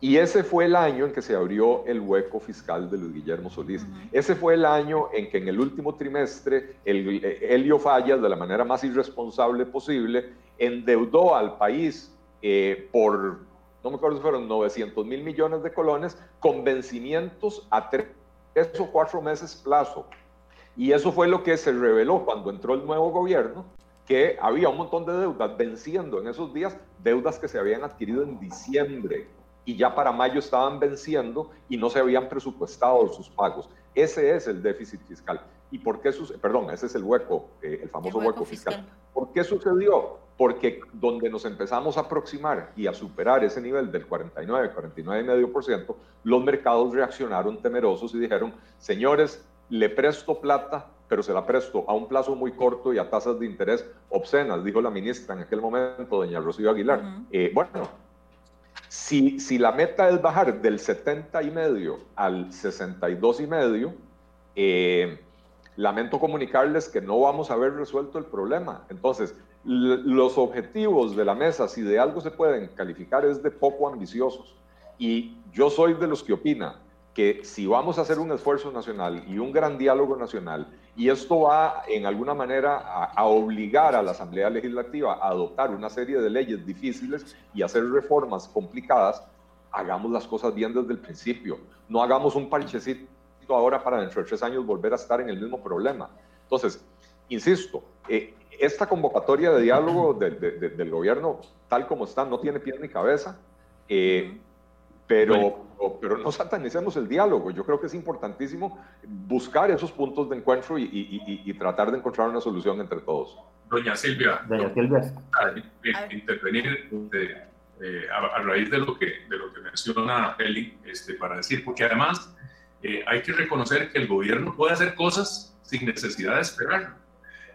Y ese fue el año en que se abrió el hueco fiscal de Luis Guillermo Solís. Ese fue el año en que en el último trimestre el, eh, Helio Fallas, de la manera más irresponsable posible, endeudó al país eh, por, no me acuerdo si fueron 900 mil millones de colones, con vencimientos a tres o cuatro meses plazo. Y eso fue lo que se reveló cuando entró el nuevo gobierno, que había un montón de deudas venciendo en esos días, deudas que se habían adquirido en diciembre y ya para mayo estaban venciendo y no se habían presupuestado sus pagos. Ese es el déficit fiscal. ¿Y por qué sucedió? Perdón, ese es el hueco, eh, el famoso hueco, fiscal. ¿Por qué sucedió? Porque donde nos empezamos a aproximar y a superar ese nivel del 49, 49,5%, los mercados reaccionaron temerosos y dijeron, señores, le presto plata, pero se la presto a un plazo muy corto y a tasas de interés obscenas, dijo la ministra en aquel momento, doña Rocío Aguilar. Eh, bueno, si, si la meta es bajar del 70 y medio al 62 y medio, eh, lamento comunicarles que no vamos a haber resuelto el problema. Entonces, los objetivos de la mesa, si de algo se pueden calificar, es de poco ambiciosos. Y yo soy de los que opina que si vamos a hacer un esfuerzo nacional y un gran diálogo nacional, y esto va en alguna manera a, a, obligar a la Asamblea Legislativa a adoptar una serie de leyes difíciles y hacer reformas complicadas, hagamos las cosas bien desde el principio. No hagamos un parchecito ahora para dentro de tres años volver a estar en el mismo problema. Entonces, insisto, eh, esta convocatoria de diálogo del gobierno, tal como está, no tiene pie ni cabeza, eh, pero, pero no satanicemos el diálogo. Yo creo que es importantísimo buscar esos puntos de encuentro y, tratar de encontrar una solución entre todos. Doña Silvia, Doña Silvia. intervenir eh, a, raíz de lo que, de lo que menciona Eli, este, para decir, porque además eh, hay que reconocer que el gobierno puede hacer cosas sin necesidad de esperar.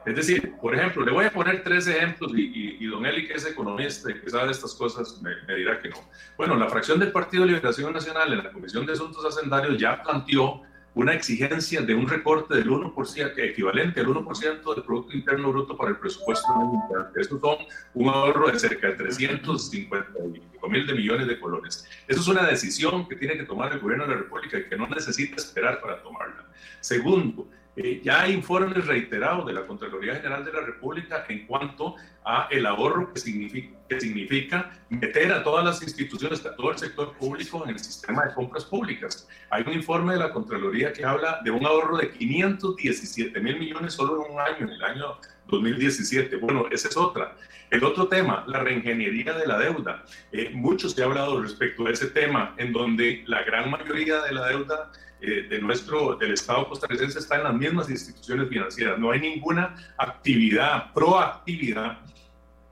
Es decir, por ejemplo, le voy a poner tres ejemplos y, don Eli, que es economista y que sabe de estas cosas, me, me, dirá que no. Bueno, la fracción del Partido de Liberación Nacional en la Comisión de Asuntos Hacendarios ya planteó una exigencia de un recorte del 1%, equivalente al 1% del Producto Interno Bruto para el presupuesto mundial. Esto son un ahorro de cerca de 355 mil de millones de colones. Eso es una decisión que tiene que tomar el gobierno de la República y que no necesita esperar para tomarla. Segundo, eh, ya hay informes reiterados de la Contraloría General de la República en cuanto a el ahorro que significa, que significa meter a todas las instituciones, a todo el sector público en el sistema de compras públicas. Hay un informe de la Contraloría que habla de un ahorro de 517 mil millones solo en un año, en el año 2017. Bueno, esa es otra. El otro tema, la reingeniería de la deuda. Eh, mucho se ha hablado respecto a ese tema, en donde la gran mayoría de la deuda eh, de nuestro, del Estado costarricense está en las mismas instituciones financieras. No hay ninguna actividad, proactividad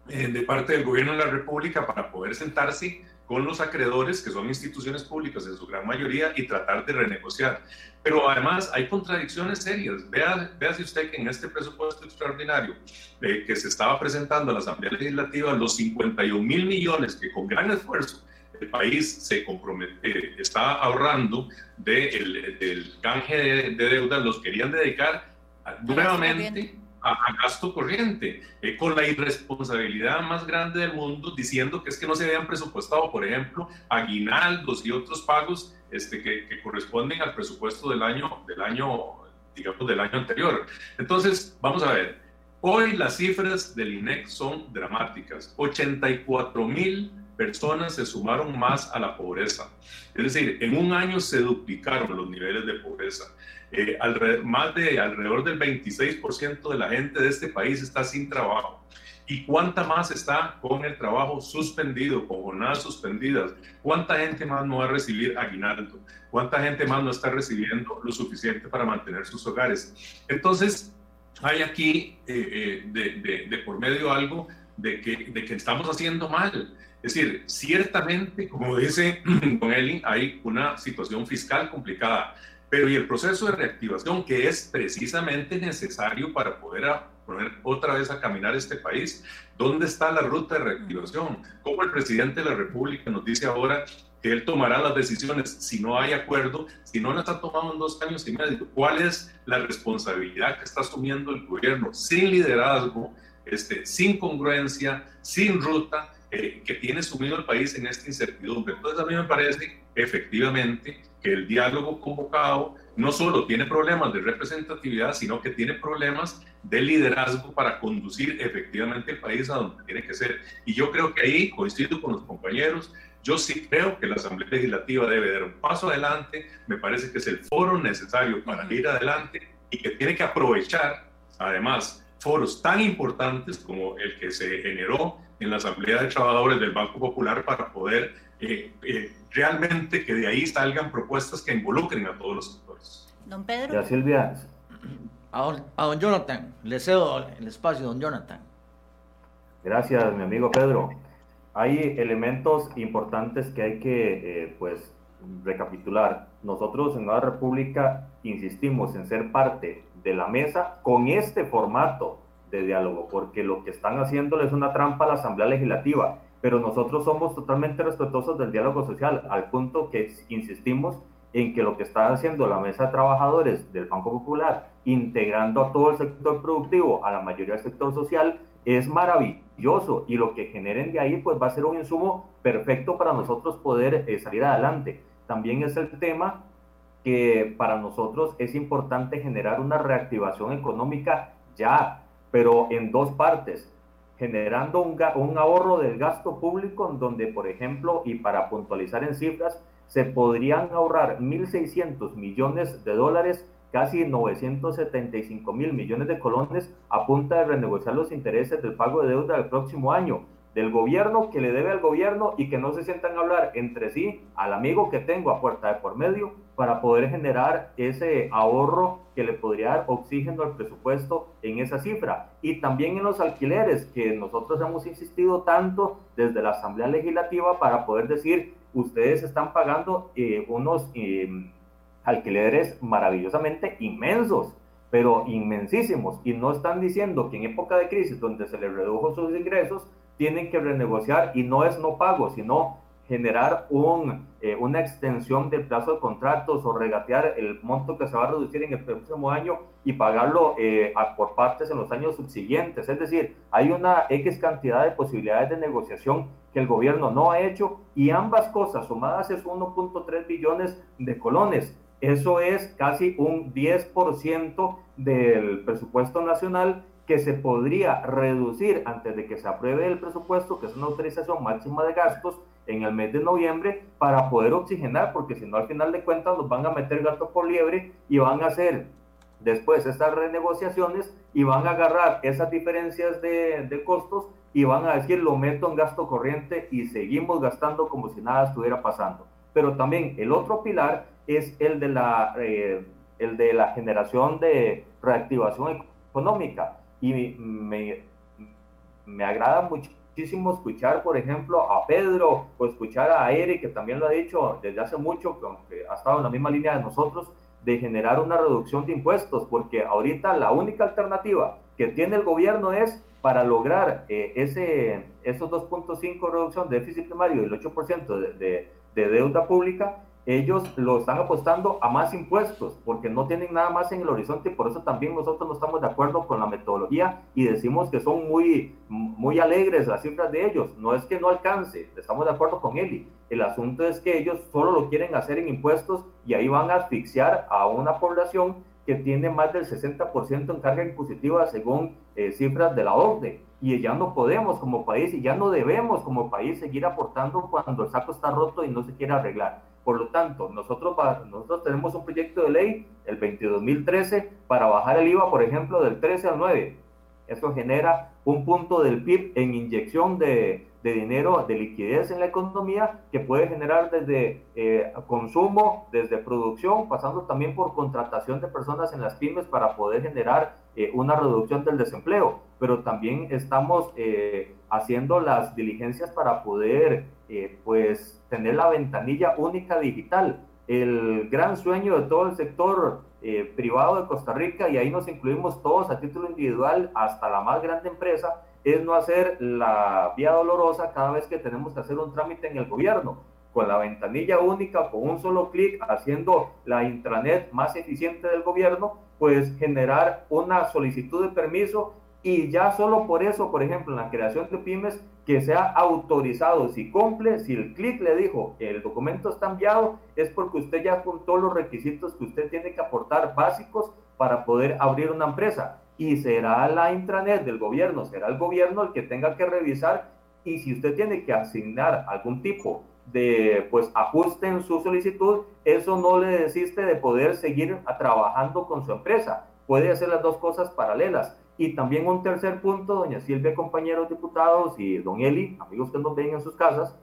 eh, de parte del gobierno de la República para poder sentarse con los acreedores, que son instituciones públicas en su gran mayoría, y tratar de renegociar. Pero además hay contradicciones serias. Vea, vea si usted que en este presupuesto extraordinario eh, que se estaba presentando a la Asamblea Legislativa, los 51 mil millones que con gran esfuerzo el país se compromete, está ahorrando de del canje de, deuda, los querían dedicar nuevamente a, gasto corriente, eh, con la irresponsabilidad más grande del mundo, diciendo que es que no se habían presupuestado, por ejemplo, aguinaldos y otros pagos este, que, que corresponden al presupuesto del año, del año, digamos, del año anterior. Entonces, vamos a ver, hoy las cifras del INEC son dramáticas, 84 mil personas se sumaron más a la pobreza. Es decir, en un año se duplicaron los niveles de pobreza. Eh, más de alrededor del 26% de la gente de este país está sin trabajo. ¿Y cuánta más está con el trabajo suspendido, con jornadas suspendidas? ¿Cuánta gente más no va a recibir aguinaldo? ¿Cuánta gente más no está recibiendo lo suficiente para mantener sus hogares? Entonces, hay aquí eh, eh, de, por medio algo de que, de que estamos haciendo mal. Es decir, ciertamente, como dice [clears throat] Don Eli, hay una situación fiscal complicada, pero y el proceso de reactivación que es precisamente necesario para poder poner otra vez a caminar este país, ¿dónde está la ruta de reactivación? ¿Cómo el presidente de la República nos dice ahora que él tomará las decisiones si no hay acuerdo, si no las ha tomado en dos años y medio? ¿Cuál es la responsabilidad que está asumiendo el gobierno sin liderazgo, este, sin congruencia, sin ruta? Eh, que tiene sumido el país en esta incertidumbre. Entonces a mí me parece efectivamente que el diálogo convocado no solo tiene problemas de representatividad, sino que tiene problemas de liderazgo para conducir efectivamente el país a donde tiene que ser. Y yo creo que ahí coincido con los compañeros. Yo sí creo que la Asamblea Legislativa debe dar un paso adelante. Me parece que es el foro necesario para ir adelante y que tiene que aprovechar, además, foros tan importantes como el que se generó en la Asamblea de Trabajadores del Banco Popular para poder eh, eh, realmente que de ahí salgan propuestas que involucren a todos los sectores. Don Pedro. Ya, Silvia. A don, a don Jonathan, le cedo el espacio, don Jonathan. Gracias, mi amigo Pedro. Hay elementos importantes que hay que, eh, pues, recapitular. Nosotros en Nueva República insistimos en ser parte de la mesa con este formato de diálogo, porque lo que están haciéndole es una trampa a la Asamblea Legislativa, pero nosotros somos totalmente respetuosos del diálogo social, al punto que insistimos en que lo que está haciendo la mesa de trabajadores del Banco Popular, integrando a todo el sector productivo, a la mayoría del sector social, es maravilloso y lo que generen de ahí pues va a ser un insumo perfecto para nosotros poder eh, salir adelante. También es el tema que para nosotros es importante generar una reactivación económica ya, pero en dos partes, generando un, un ahorro del gasto público en donde, por ejemplo, y para puntualizar en cifras, se podrían ahorrar 1.600 millones de dólares, casi 975 mil millones de colones a punta de renegociar los intereses del pago de deuda del próximo año del gobierno que le debe al gobierno y que no se sientan a hablar entre sí al amigo que tengo a puerta de por medio para poder generar ese ahorro que le podría dar oxígeno al presupuesto en esa cifra. Y también en los alquileres, que nosotros hemos insistido tanto desde la Asamblea Legislativa para poder decir, ustedes están pagando eh, unos eh, alquileres maravillosamente inmensos, pero inmensísimos, y no están diciendo que en época de crisis donde se les redujo sus ingresos, tienen que renegociar y no es no pago, sino generar un, eh, una extensión del plazo de contratos o regatear el monto que se va a reducir en el próximo año y pagarlo eh, por partes en los años subsiguientes. Es decir, hay una X cantidad de posibilidades de negociación que el gobierno no ha hecho y ambas cosas sumadas es 1.3 billones de colones. Eso es casi un 10% del presupuesto nacional que se podría reducir antes de que se apruebe el presupuesto, que es una autorización máxima de gastos, en el mes de noviembre para poder oxigenar, porque si no al final de cuentas nos van a meter gato por liebre y van a hacer después estas renegociaciones y van a agarrar esas diferencias de, de, costos y van a decir lo meto en gasto corriente y seguimos gastando como si nada estuviera pasando. Pero también el otro pilar es de la, eh, el de la generación de reactivación económica y me, me agrada muchísimo escuchar, por ejemplo, a Pedro o escuchar a Eric, que también lo ha dicho desde hace mucho, que ha estado en la misma línea de nosotros, de generar una reducción de impuestos, porque ahorita la única alternativa que tiene el gobierno es para lograr eh, ese, esos 2.5 reducción de déficit primario y el 8% de, de, de deuda pública, ellos lo están apostando a más impuestos porque no tienen nada más en el horizonte por eso también nosotros no estamos de acuerdo con la metodología y decimos que son muy, muy alegres las cifras de ellos. No es que no alcance, estamos de acuerdo con Eli. El asunto es que ellos solo lo quieren hacer en impuestos y ahí van a asfixiar a una población que tiene más del 60% en carga impositiva según eh, cifras de la OCDE. Y ya no podemos como país y ya no debemos como país seguir aportando cuando el saco está roto y no se quiere arreglar. Por lo tanto, nosotros, nosotros tenemos un proyecto de ley, el 22.013, para bajar el IVA, por ejemplo, del 13 al 9. Eso genera un punto del PIB en inyección de, de dinero, de liquidez en la economía, que puede generar desde eh, consumo, desde producción, pasando también por contratación de personas en las pymes para poder generar eh, una reducción del desempleo. Pero también estamos eh, haciendo las diligencias para poder, pues, tener la ventanilla única digital, el gran sueño de todo el sector eh, privado de Costa Rica, y ahí nos incluimos todos a título individual, hasta la más grande empresa, es no hacer la vía dolorosa cada vez que tenemos que hacer un trámite en el gobierno. Con la ventanilla única, con un solo clic, haciendo la intranet más eficiente del gobierno, pues generar una solicitud de permiso y ya solo por eso, por ejemplo, en la creación de pymes, que sea autorizado. Si cumple, si el clic le dijo el documento está enviado, es porque usted ya todos los requisitos que usted tiene que aportar básicos para poder abrir una empresa. Y será la intranet del gobierno, será el gobierno el que tenga que revisar. Y si usted tiene que asignar algún tipo de pues ajuste en su solicitud, eso no le desiste de poder seguir trabajando con su empresa. Puede hacer las dos cosas paralelas y también un tercer punto, doña Silvia, compañeros diputados, y don Eli, amigos que nos ven en sus casas,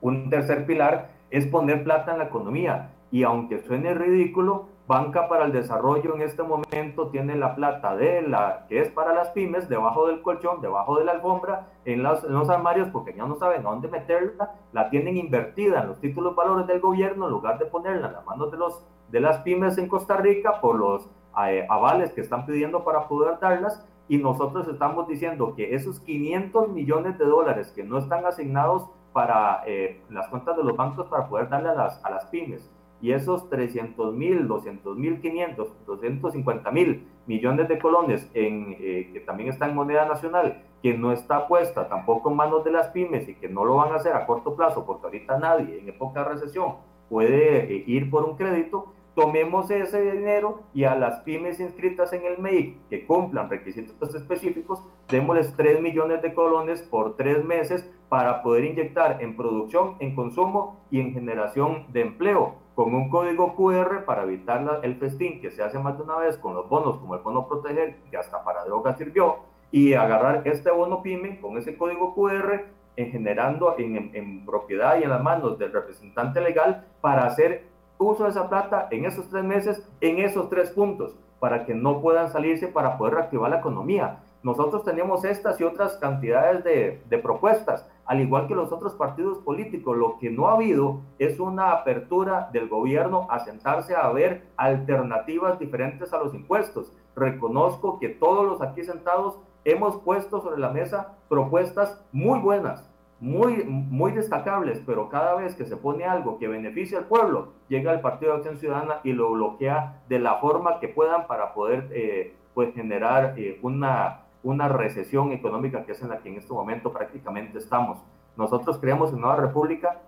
Un tercer pilar es poner plata en la economía. Y aunque suene ridículo, Banca para el Desarrollo en este momento tiene la plata de la que es para las pymes debajo del colchón, debajo de la alfombra, en, los armarios, porque ya no saben dónde meterla, la tienen invertida en los títulos valores del gobierno en lugar de ponerla en las manos de, los, de las pymes en Costa Rica por los eh, avales que están pidiendo para poder darlas. Y nosotros estamos diciendo que esos 500 millones de dólares que no están asignados para eh, las cuentas de los bancos para poder darle a las, a las pymes y esos 300 mil, 200 mil, 500, 250 mil millones de colones en, eh, que también está en moneda nacional, que no está puesta tampoco en manos de las pymes y que no lo van a hacer a corto plazo, porque ahorita nadie en época de recesión puede eh, ir por un crédito, tomemos ese dinero y a las pymes inscritas en el MEIC que cumplan requisitos específicos, démosles 3 millones de colones por tres meses para poder inyectar en producción, en consumo y en generación de empleo con un código QR para evitar el festín que se hace más de una vez con los bonos, como el bono proteger, que hasta para drogas sirvió, y agarrar este bono PYME con ese código QR en generando en, en, propiedad y en las manos del representante legal para hacer uso de esa plata en esos tres meses, en esos tres puntos, para que no puedan salirse para poder reactivar la economía. Nosotros tenemos estas y otras cantidades de, de propuestas al igual que los otros partidos políticos. Lo que no ha habido es una apertura del gobierno a sentarse a ver alternativas diferentes a los impuestos. Reconozco que todos los aquí sentados hemos puesto sobre la mesa propuestas muy buenas, muy, muy destacables, pero cada vez que se pone algo que beneficia al pueblo, llega el Partido de Acción Ciudadana y lo bloquea de la forma que puedan para poder eh, pues generar eh, una una recesión económica que es en la que en este momento prácticamente estamos. Nosotros creemos en Nueva República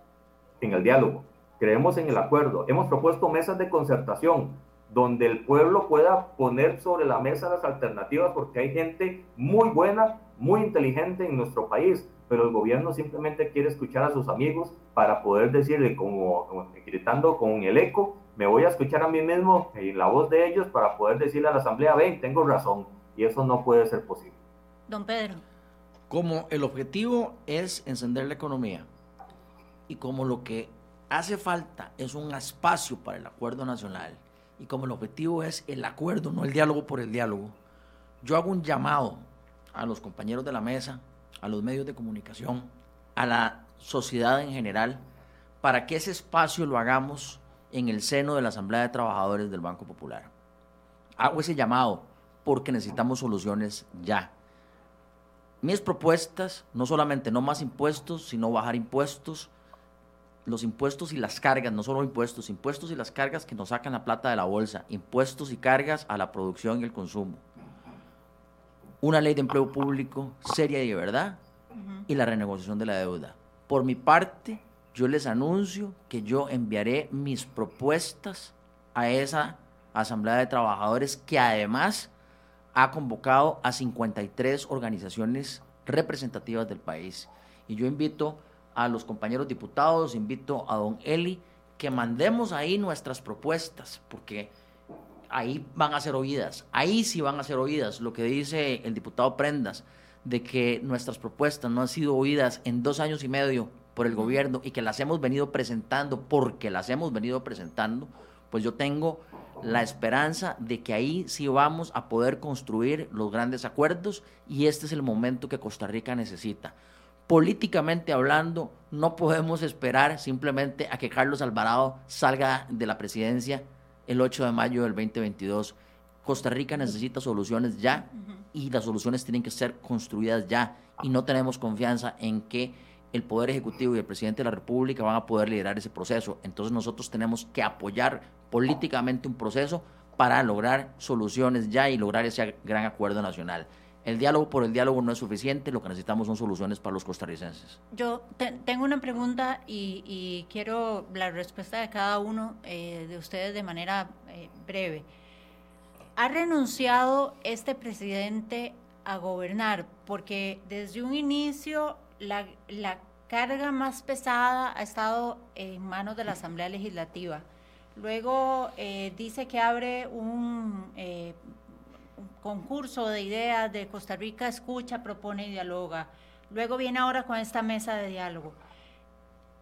en el diálogo, creemos en el acuerdo, hemos propuesto mesas de concertación donde el pueblo pueda poner sobre la mesa las alternativas porque hay gente muy buena, muy inteligente en nuestro país, pero el gobierno simplemente quiere escuchar a sus amigos para poder decirle como, gritando con el eco, me voy a escuchar a mí mismo en la voz de ellos para poder decirle a la asamblea, ven, tengo razón y eso no puede ser posible. Don Pedro. Como el objetivo es encender la economía y como lo que hace falta es un espacio para el acuerdo nacional y como el objetivo es el acuerdo, no el diálogo por el diálogo, yo hago un llamado a los compañeros de la mesa, a los medios de comunicación, a la sociedad en general, para que ese espacio lo hagamos en el seno de la Asamblea de Trabajadores del Banco Popular. Hago ese llamado porque necesitamos soluciones ya. Mis propuestas, no solamente no más impuestos, sino bajar impuestos, los impuestos y las cargas, no solo impuestos, impuestos y las cargas que nos sacan la plata de la bolsa, impuestos y cargas a la producción y el consumo. Una ley de empleo público seria y de verdad y la renegociación de la deuda. Por mi parte, yo les anuncio que yo enviaré mis propuestas a esa Asamblea de Trabajadores que además ha convocado a 53 organizaciones representativas del país. Y yo invito a los compañeros diputados, invito a don Eli, que mandemos ahí nuestras propuestas, porque ahí van a ser oídas, ahí sí van a ser oídas. Lo que dice el diputado Prendas, de que nuestras propuestas no han sido oídas en dos años y medio por el gobierno y que las hemos venido presentando porque las hemos venido presentando, pues yo tengo la esperanza de que ahí sí vamos a poder construir los grandes acuerdos y este es el momento que Costa Rica necesita. Políticamente hablando, no podemos esperar simplemente a que Carlos Alvarado salga de la presidencia el 8 de mayo del 2022. Costa Rica necesita soluciones ya y las soluciones tienen que ser construidas ya y no tenemos confianza en que el Poder Ejecutivo y el Presidente de la República van a poder liderar ese proceso. Entonces nosotros tenemos que apoyar políticamente un proceso para lograr soluciones ya y lograr ese gran acuerdo nacional. El diálogo por el diálogo no es suficiente, lo que necesitamos son soluciones para los costarricenses. Yo tengo una pregunta y, quiero la respuesta de cada uno eh, de ustedes de manera eh, breve. ¿Ha renunciado este presidente a gobernar? Porque desde un inicio la, carga más pesada ha estado en manos de la Asamblea Legislativa. Luego eh, dice que abre un, un, concurso de ideas de Costa Rica Escucha, propone y dialoga. Luego viene ahora con esta mesa de diálogo.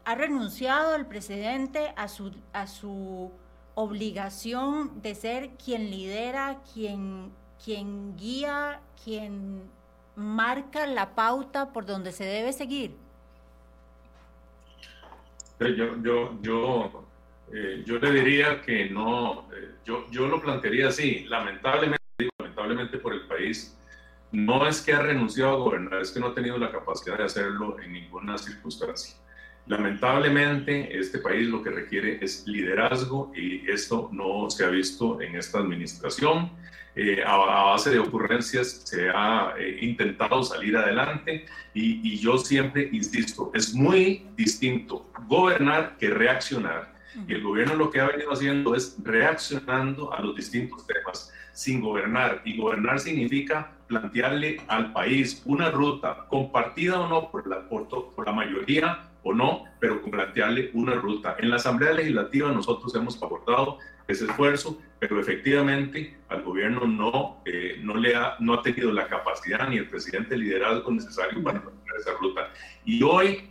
¿Ha renunciado el presidente a su, a su obligación de ser quien lidera, quien, quien guía, quien marca la pauta por donde se debe seguir? Yo, yo, yo, eh, yo le diría que no, eh, yo, yo lo plantearía así, lamentablemente, por el país, no es que ha renunciado a gobernar, es que no ha tenido la capacidad de hacerlo en ninguna circunstancia. Lamentablemente, este país lo que requiere es liderazgo y esto no se ha visto en esta administración. Eh, a, base de ocurrencias se ha eh, intentado salir adelante y, y, yo siempre insisto, es muy distinto gobernar que reaccionar. Y el gobierno lo que ha venido haciendo es reaccionando a los distintos temas sin gobernar. Y gobernar significa plantearle al país una ruta, compartida o no por la, por, la mayoría o no, pero plantearle una ruta. En la Asamblea Legislativa nosotros hemos aportado ese esfuerzo, pero efectivamente al gobierno no, eh, no, le ha, no ha tenido la capacidad ni el presidente liderazgo necesario para plantear esa ruta. Y hoy,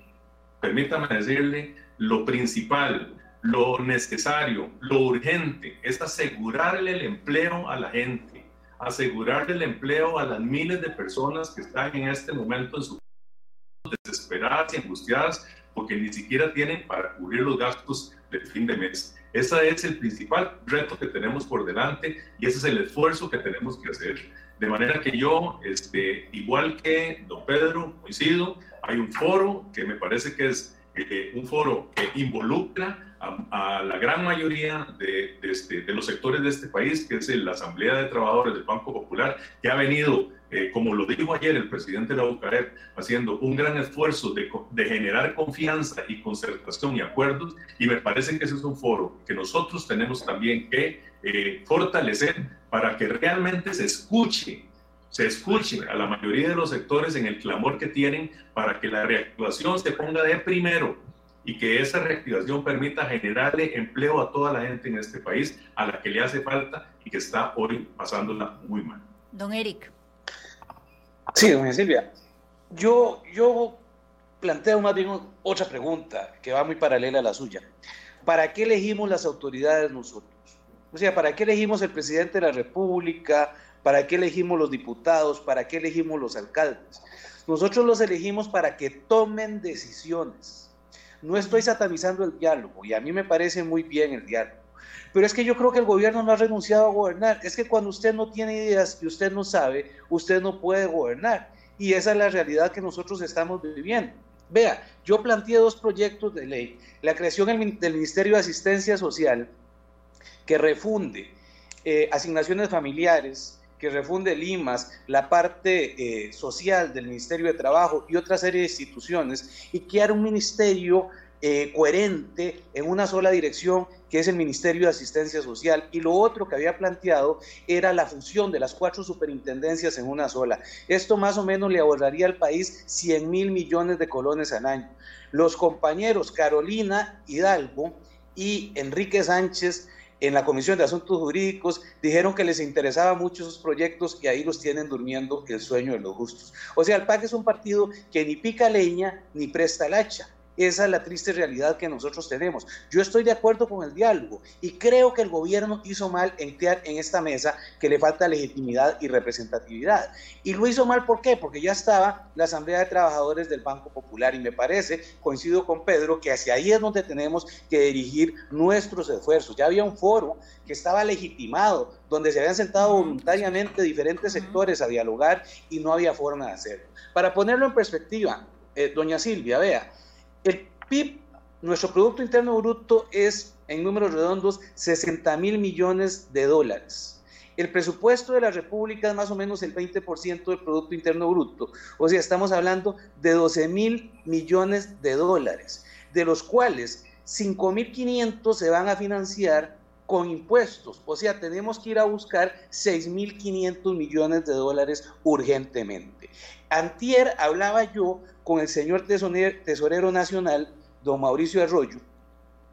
permítame decirle, lo principal, lo necesario, lo urgente es asegurarle el empleo a la gente, asegurarle el empleo a las miles de personas que están en este momento en su desesperadas y angustiadas porque ni siquiera tienen para cubrir los gastos del fin de mes. Ese es el principal reto que tenemos por delante y ese es el esfuerzo que tenemos que hacer. De manera que yo, este, igual que don Pedro, coincido, hay un foro que me parece que es eh, un foro que involucra a, la gran mayoría de, este, de, los sectores de este país, que es la Asamblea de Trabajadores del Banco Popular, que ha venido, eh, como lo dijo ayer el presidente de la UCAEP, haciendo un gran esfuerzo de, de, generar confianza y concertación y acuerdos, y me parece que ese es un foro que nosotros tenemos también que eh, fortalecer para que realmente se escuche se escuche a la mayoría de los sectores en el clamor que tienen para que la reactivación se ponga de primero y que esa reactivación permita generarle empleo a toda la gente en este país a la que le hace falta y que está hoy pasándola muy mal. Don Eric. Sí, doña Silvia. Yo, yo planteo más bien otra pregunta que va muy paralela a la suya. ¿Para qué elegimos las autoridades nosotros? O sea, ¿para qué elegimos el presidente de la República? ¿Para qué elegimos los diputados? ¿Para qué elegimos los alcaldes? Nosotros los elegimos para que tomen decisiones no estoy satanizando el diálogo y a mí me parece muy bien el diálogo. Pero es que yo creo que el gobierno no ha renunciado a gobernar. Es que cuando usted no tiene ideas y usted no sabe, usted no puede gobernar. Y esa es la realidad que nosotros estamos viviendo. Vea, yo planteé dos proyectos de ley. La creación del Ministerio de Asistencia Social, que refunde eh, asignaciones familiares, que refunde Limas, la parte eh, social del Ministerio de Trabajo y otra serie de instituciones, y crear un ministerio eh, coherente en una sola dirección, que es el Ministerio de Asistencia Social. Y lo otro que había planteado era la función de las cuatro superintendencias en una sola. Esto más o menos le ahorraría al país 100 mil millones de colones al año. Los compañeros Carolina Hidalgo y Enrique Sánchez en la Comisión de Asuntos Jurídicos dijeron que les interesaba mucho esos proyectos y ahí los tienen durmiendo el sueño de los justos. O sea, el PAC es un partido que ni pica leña ni presta el hacha. Esa es la triste realidad que nosotros tenemos. Yo estoy de acuerdo con el diálogo y creo que el gobierno hizo mal en crear en esta mesa que le falta legitimidad y representatividad. Y lo hizo mal, ¿por qué? Porque ya estaba la Asamblea de Trabajadores del Banco Popular y me parece, coincido con Pedro, que hacia ahí es donde tenemos que dirigir nuestros esfuerzos. Ya había un foro que estaba legitimado, donde se habían sentado voluntariamente diferentes sectores a dialogar y no había forma de hacerlo. Para ponerlo en perspectiva, eh, doña Silvia, vea, el PIB, nuestro Producto Interno Bruto, es en números redondos 60 mil millones de dólares. El presupuesto de la República es más o menos el 20% del Producto Interno Bruto. O sea, estamos hablando de 12 mil millones de dólares, de los cuales 5.500 se van a financiar con impuestos. O sea, tenemos que ir a buscar 6.500 millones de dólares urgentemente. Antier hablaba yo con el señor tesorero nacional, don Mauricio Arroyo,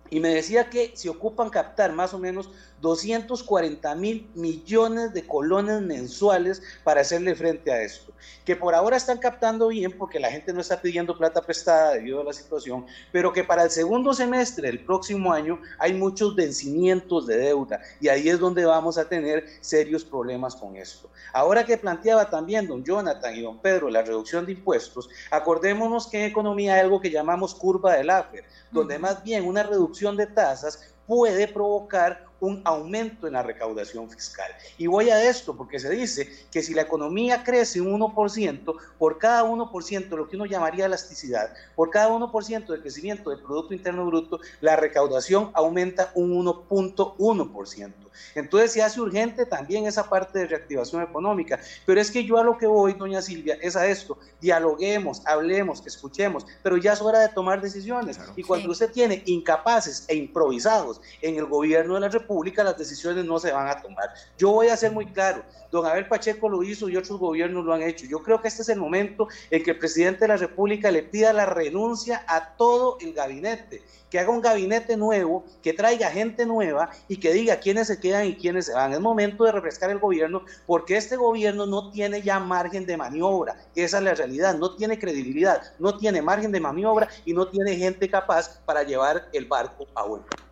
y me decía que se ocupan captar más o menos 240 mil millones de colones mensuales para hacerle frente a esto. Que por ahora están captando bien porque la gente no está pidiendo plata prestada debido a la situación, pero que para el segundo semestre del próximo año hay muchos vencimientos de deuda y ahí es donde vamos a tener serios problemas con esto. Ahora que planteaba también don Jonathan y don Pedro la reducción de impuestos, acordémonos que en economía hay algo que llamamos curva del Laffer, donde más bien una reducción de tasas puede provocar un aumento en la recaudación fiscal. Y voy a esto porque se dice que si la economía crece un 1%, por cada 1%, lo que uno llamaría elasticidad, por cada 1% de crecimiento del Producto Interno Bruto, la recaudación aumenta un 1.1%. Entonces se hace urgente también esa parte de reactivación económica. Pero es que yo a lo que voy, doña Silvia, es a esto. Dialoguemos, hablemos, escuchemos, pero ya es hora de tomar decisiones. Y cuando usted tiene incapaces e improvisados en el gobierno de la República, las decisiones no se van a tomar. Yo voy a ser muy claro. Don Abel Pacheco lo hizo y otros gobiernos lo han hecho. Yo creo que este es el momento en que el presidente de la República le pida la renuncia a todo el gabinete que haga un gabinete nuevo, que traiga gente nueva y que diga quiénes se quedan y quiénes se van. Es momento de refrescar el gobierno porque este gobierno no tiene ya margen de maniobra. Esa es la realidad. No tiene credibilidad, no tiene margen de maniobra y no tiene gente capaz para llevar el barco a vuelta.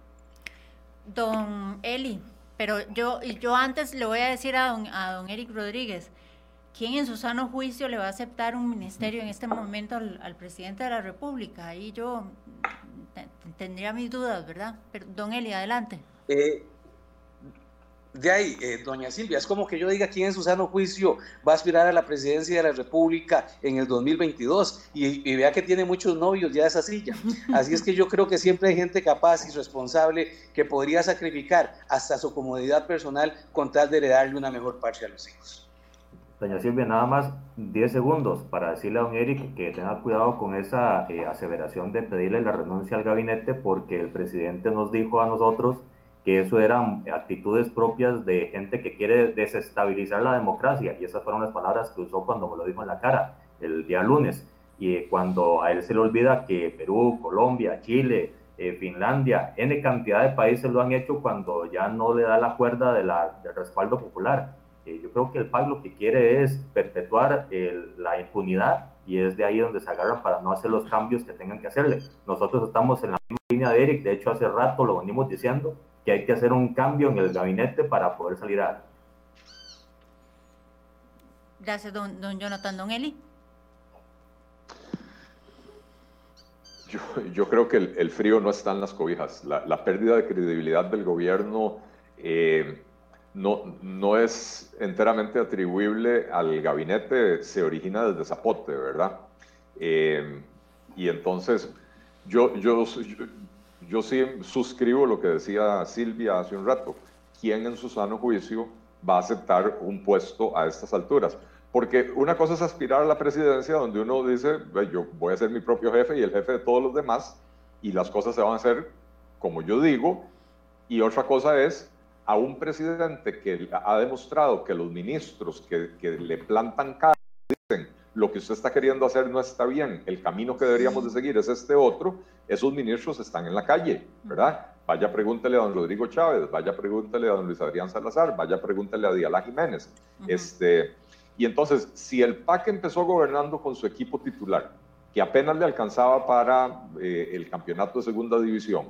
Don Eli, pero yo, yo antes le voy a decir a don, a don Eric Rodríguez, ¿quién en su sano juicio le va a aceptar un ministerio en este momento al, al presidente de la República? Ahí yo tendría mis dudas, ¿verdad? Pero, don Eli, adelante. Eh, de ahí, eh, doña Silvia, es como que yo diga quién en su sano juicio va a aspirar a la presidencia de la República en el 2022 y, y, vea que tiene muchos novios ya esa silla. Así es que yo creo que siempre hay gente capaz y responsable que podría sacrificar hasta su comodidad personal con tal de heredarle una mejor parte a los hijos. Doña Silvia, nada más 10 segundos para decirle a don Eric que tenga cuidado con esa eh, aseveración de pedirle la renuncia al gabinete porque el presidente nos dijo a nosotros que eso eran actitudes propias de gente que quiere desestabilizar la democracia y esas fueron las palabras que usó cuando me lo dijo en la cara el día lunes y cuando a él se le olvida que Perú, Colombia, Chile, eh, Finlandia, N cantidad de países lo han hecho cuando ya no le da la cuerda de la, del respaldo popular yo creo que el PAC lo que quiere es perpetuar la impunidad y es de ahí donde se agarran para no hacer los cambios que tengan que hacerle. Nosotros estamos en la misma línea de Eric, de hecho hace rato lo venimos diciendo, que hay que hacer un cambio en el gabinete para poder salir a... Gracias, don, don Jonathan. Don Eli. Yo, yo, creo que el, el, frío no está en las cobijas. La, la pérdida de credibilidad del gobierno eh, no, no es enteramente atribuible al gabinete, se origina desde Zapote, ¿verdad? Eh, y entonces, yo, yo, yo, sí suscribo lo que decía Silvia hace un rato. ¿Quién en su sano juicio va a aceptar un puesto a estas alturas? Porque una cosa es aspirar a la presidencia donde uno dice, yo voy a ser mi propio jefe y el jefe de todos los demás y las cosas se van a hacer como yo digo. Y otra cosa es a un presidente que ha demostrado que los ministros que, que, le plantan cara dicen lo que usted está queriendo hacer no está bien, el camino que deberíamos de seguir es este otro, esos ministros están en la calle, ¿verdad? Vaya pregúntele a don Rodrigo Chávez, vaya pregúntele a don Luis Adrián Salazar, vaya pregúntele a Diala Jiménez. este, y entonces, si el PAC empezó gobernando con su equipo titular, que apenas le alcanzaba para eh, el campeonato de segunda división,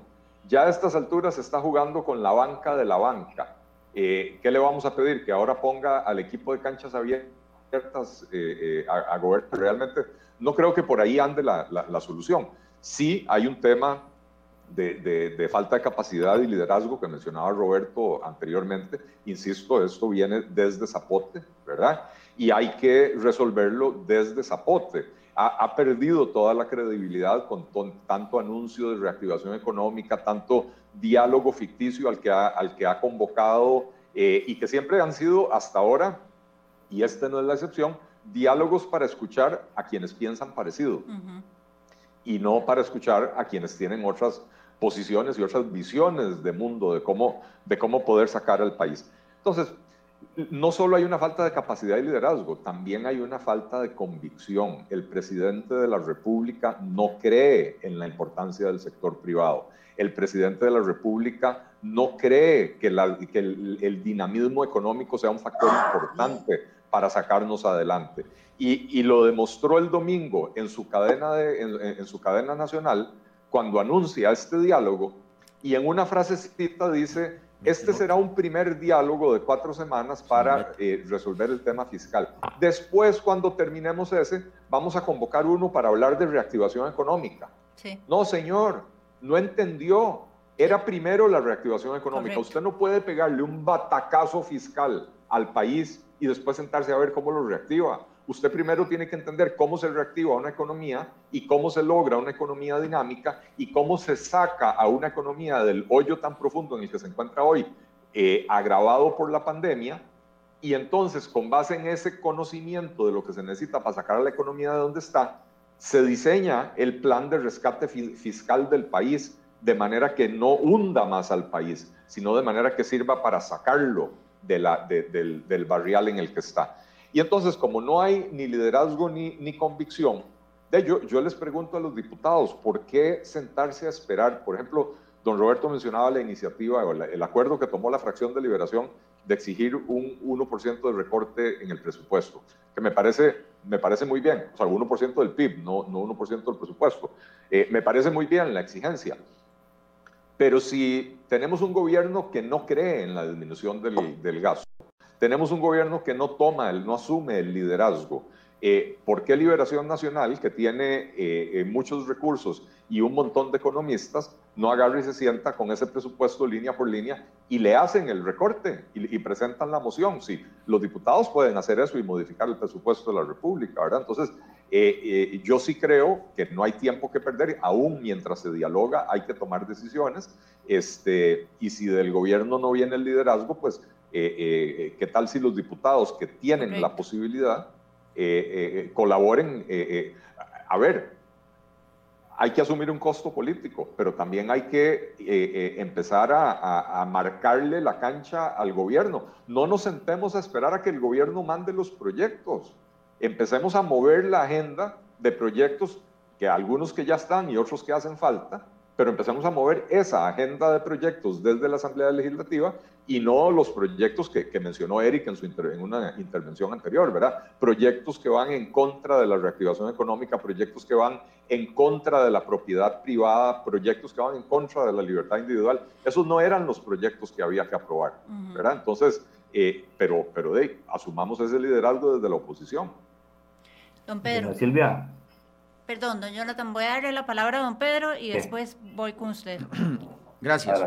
ya a estas alturas está jugando con la banca de la banca. Eh, ¿Qué le vamos a pedir? Que ahora ponga al equipo de canchas abiertas eh, eh, a, gobernar. Realmente no creo que por ahí ande la, la, solución. Sí hay un tema de, de, falta de capacidad y liderazgo que mencionaba Roberto anteriormente. Insisto, esto viene desde Zapote, ¿verdad? Y hay que resolverlo desde Zapote ha, perdido toda la credibilidad con, tanto anuncio de reactivación económica, tanto diálogo ficticio al que ha, al que ha convocado eh, y que siempre han sido hasta ahora, y este no es la excepción, diálogos para escuchar a quienes piensan parecido y no para escuchar a quienes tienen otras posiciones y otras visiones de mundo, de cómo, de cómo poder sacar al país. Entonces, no solo hay una falta de capacidad y liderazgo, también hay una falta de convicción. El presidente de la República no cree en la importancia del sector privado. El presidente de la República no cree que, el, dinamismo económico sea un factor importante para sacarnos adelante. Y, lo demostró el domingo en su, cadena en su cadena nacional cuando anuncia este diálogo y en una frasecita dice este será un primer diálogo de cuatro semanas para eh, resolver el tema fiscal. Después, cuando terminemos ese, vamos a convocar uno para hablar de reactivación económica. No, señor, no entendió. Era primero la reactivación económica. Usted no puede pegarle un batacazo fiscal al país y después sentarse a ver cómo lo reactiva. Usted primero tiene que entender cómo se reactiva una economía y cómo se logra una economía dinámica y cómo se saca a una economía del hoyo tan profundo en el que se encuentra hoy, eh, agravado por la pandemia, y entonces con base en ese conocimiento de lo que se necesita para sacar a la economía de donde está, se diseña el plan de rescate fiscal del país de manera que no hunda más al país, sino de manera que sirva para sacarlo del, barrial en el que está. Y entonces, como no hay ni liderazgo ni, ni convicción, de yo, yo les pregunto a los diputados, ¿por qué sentarse a esperar? Por ejemplo, don Roberto mencionaba la iniciativa, o el acuerdo que tomó la fracción de liberación de exigir un 1% de recorte en el presupuesto, que me parece, me parece muy bien, o sea, 1% del PIB, no, no 1% del presupuesto. Eh, me parece muy bien la exigencia. Pero si tenemos un gobierno que no cree en la disminución del, del gasto, tenemos un gobierno que no toma, no asume el liderazgo. Eh, ¿Por qué Liberación Nacional, que tiene eh, eh, muchos recursos y un montón de economistas, no agarra y se sienta con ese presupuesto línea por línea y le hacen el recorte y, presentan la moción? Sí, los diputados pueden hacer eso y modificar el presupuesto de la República, ¿verdad? Entonces, yo sí creo que no hay tiempo que perder, aún mientras se dialoga hay que tomar decisiones, este, y si del gobierno no viene el liderazgo, pues eh, eh, ¿qué tal si los diputados que tienen la posibilidad eh, colaboren? a ver, hay que asumir un costo político, pero también hay que empezar a, marcarle la cancha al gobierno. No nos sentemos a esperar a que el gobierno mande los proyectos. Empecemos a mover la agenda de proyectos que algunos que ya están y otros que hacen falta, pero empecemos a mover esa agenda de proyectos desde la Asamblea Legislativa y no los proyectos que, mencionó Eric en, su en una intervención anterior, ¿verdad? Proyectos que van en contra de la reactivación económica, proyectos que van en contra de la propiedad privada, proyectos que van en contra de la libertad individual. Esos no eran los proyectos que había que aprobar, ¿verdad? Entonces, eh, pero, pero de, asumamos ese liderazgo desde la oposición. Don Pedro. Silvia. Perdón, don Jonathan, voy a darle la palabra a don Pedro y después voy con usted. [clears throat] Gracias.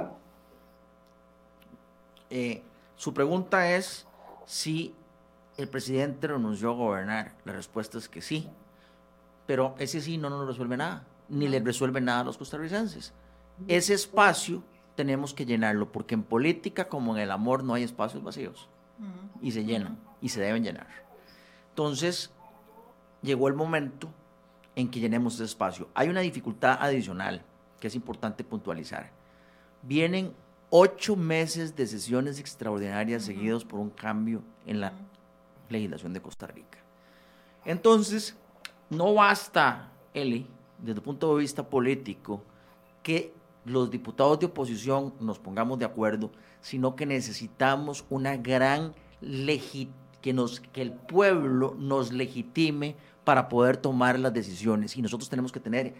Eh, su pregunta es si el presidente renunció a gobernar. La respuesta es que sí. Pero ese sí no nos resuelve nada, ni le resuelve nada a los costarricenses. Ese espacio tenemos que llenarlo, porque en política como en el amor no hay espacios vacíos. Y se llenan, y se deben llenar. Entonces, llegó el momento en que llenemos ese espacio. Hay una dificultad adicional que es importante puntualizar. Vienen ocho meses de sesiones extraordinarias seguidos por un cambio en la legislación de Costa Rica. Entonces, no basta, Eli, desde el punto de vista político, que los diputados de oposición nos pongamos de acuerdo, sino que necesitamos una gran que, nos, que el pueblo nos legitime para poder tomar las decisiones. Y nosotros tenemos que tener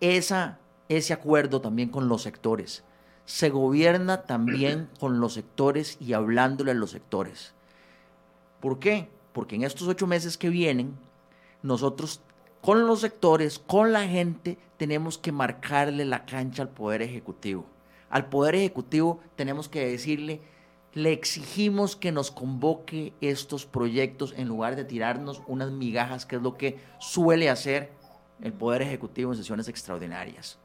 esa, ese acuerdo también con los sectores se gobierna también [clears throat] con los sectores y hablándole a los sectores. ¿Por qué? Porque en estos ocho meses que vienen, nosotros con los sectores, con la gente, tenemos que marcarle la cancha al Poder Ejecutivo. Al Poder Ejecutivo tenemos que decirle, le exigimos que nos convoque estos proyectos en lugar de tirarnos unas migajas, que es lo que suele hacer el Poder Ejecutivo en sesiones extraordinarias.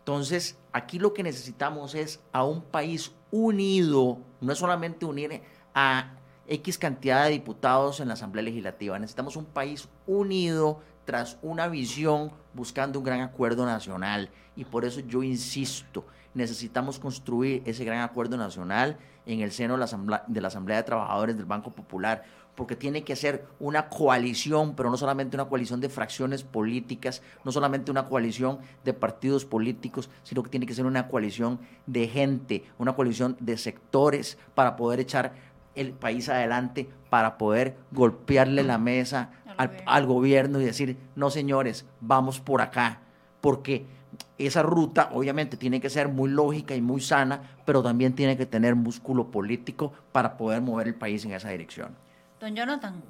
Entonces, aquí lo que necesitamos es a un país unido, no es solamente unir a X cantidad de diputados en la Asamblea Legislativa, necesitamos un país unido tras una visión buscando un gran acuerdo nacional. Y por eso yo insisto, necesitamos construir ese gran acuerdo nacional en el seno de la Asamblea de, Trabajadores del Banco Popular, porque tiene que ser una coalición, pero no solamente una coalición de fracciones políticas, no solamente una coalición de partidos políticos, sino que tiene que ser una coalición de gente, una coalición de sectores para poder echar el país adelante, para poder golpearle la mesa al, al gobierno y decir, no señores, vamos por acá, porque esa ruta obviamente tiene que ser muy lógica y muy sana, pero también tiene que tener músculo político para poder mover el país en esa dirección. Don Jonathan.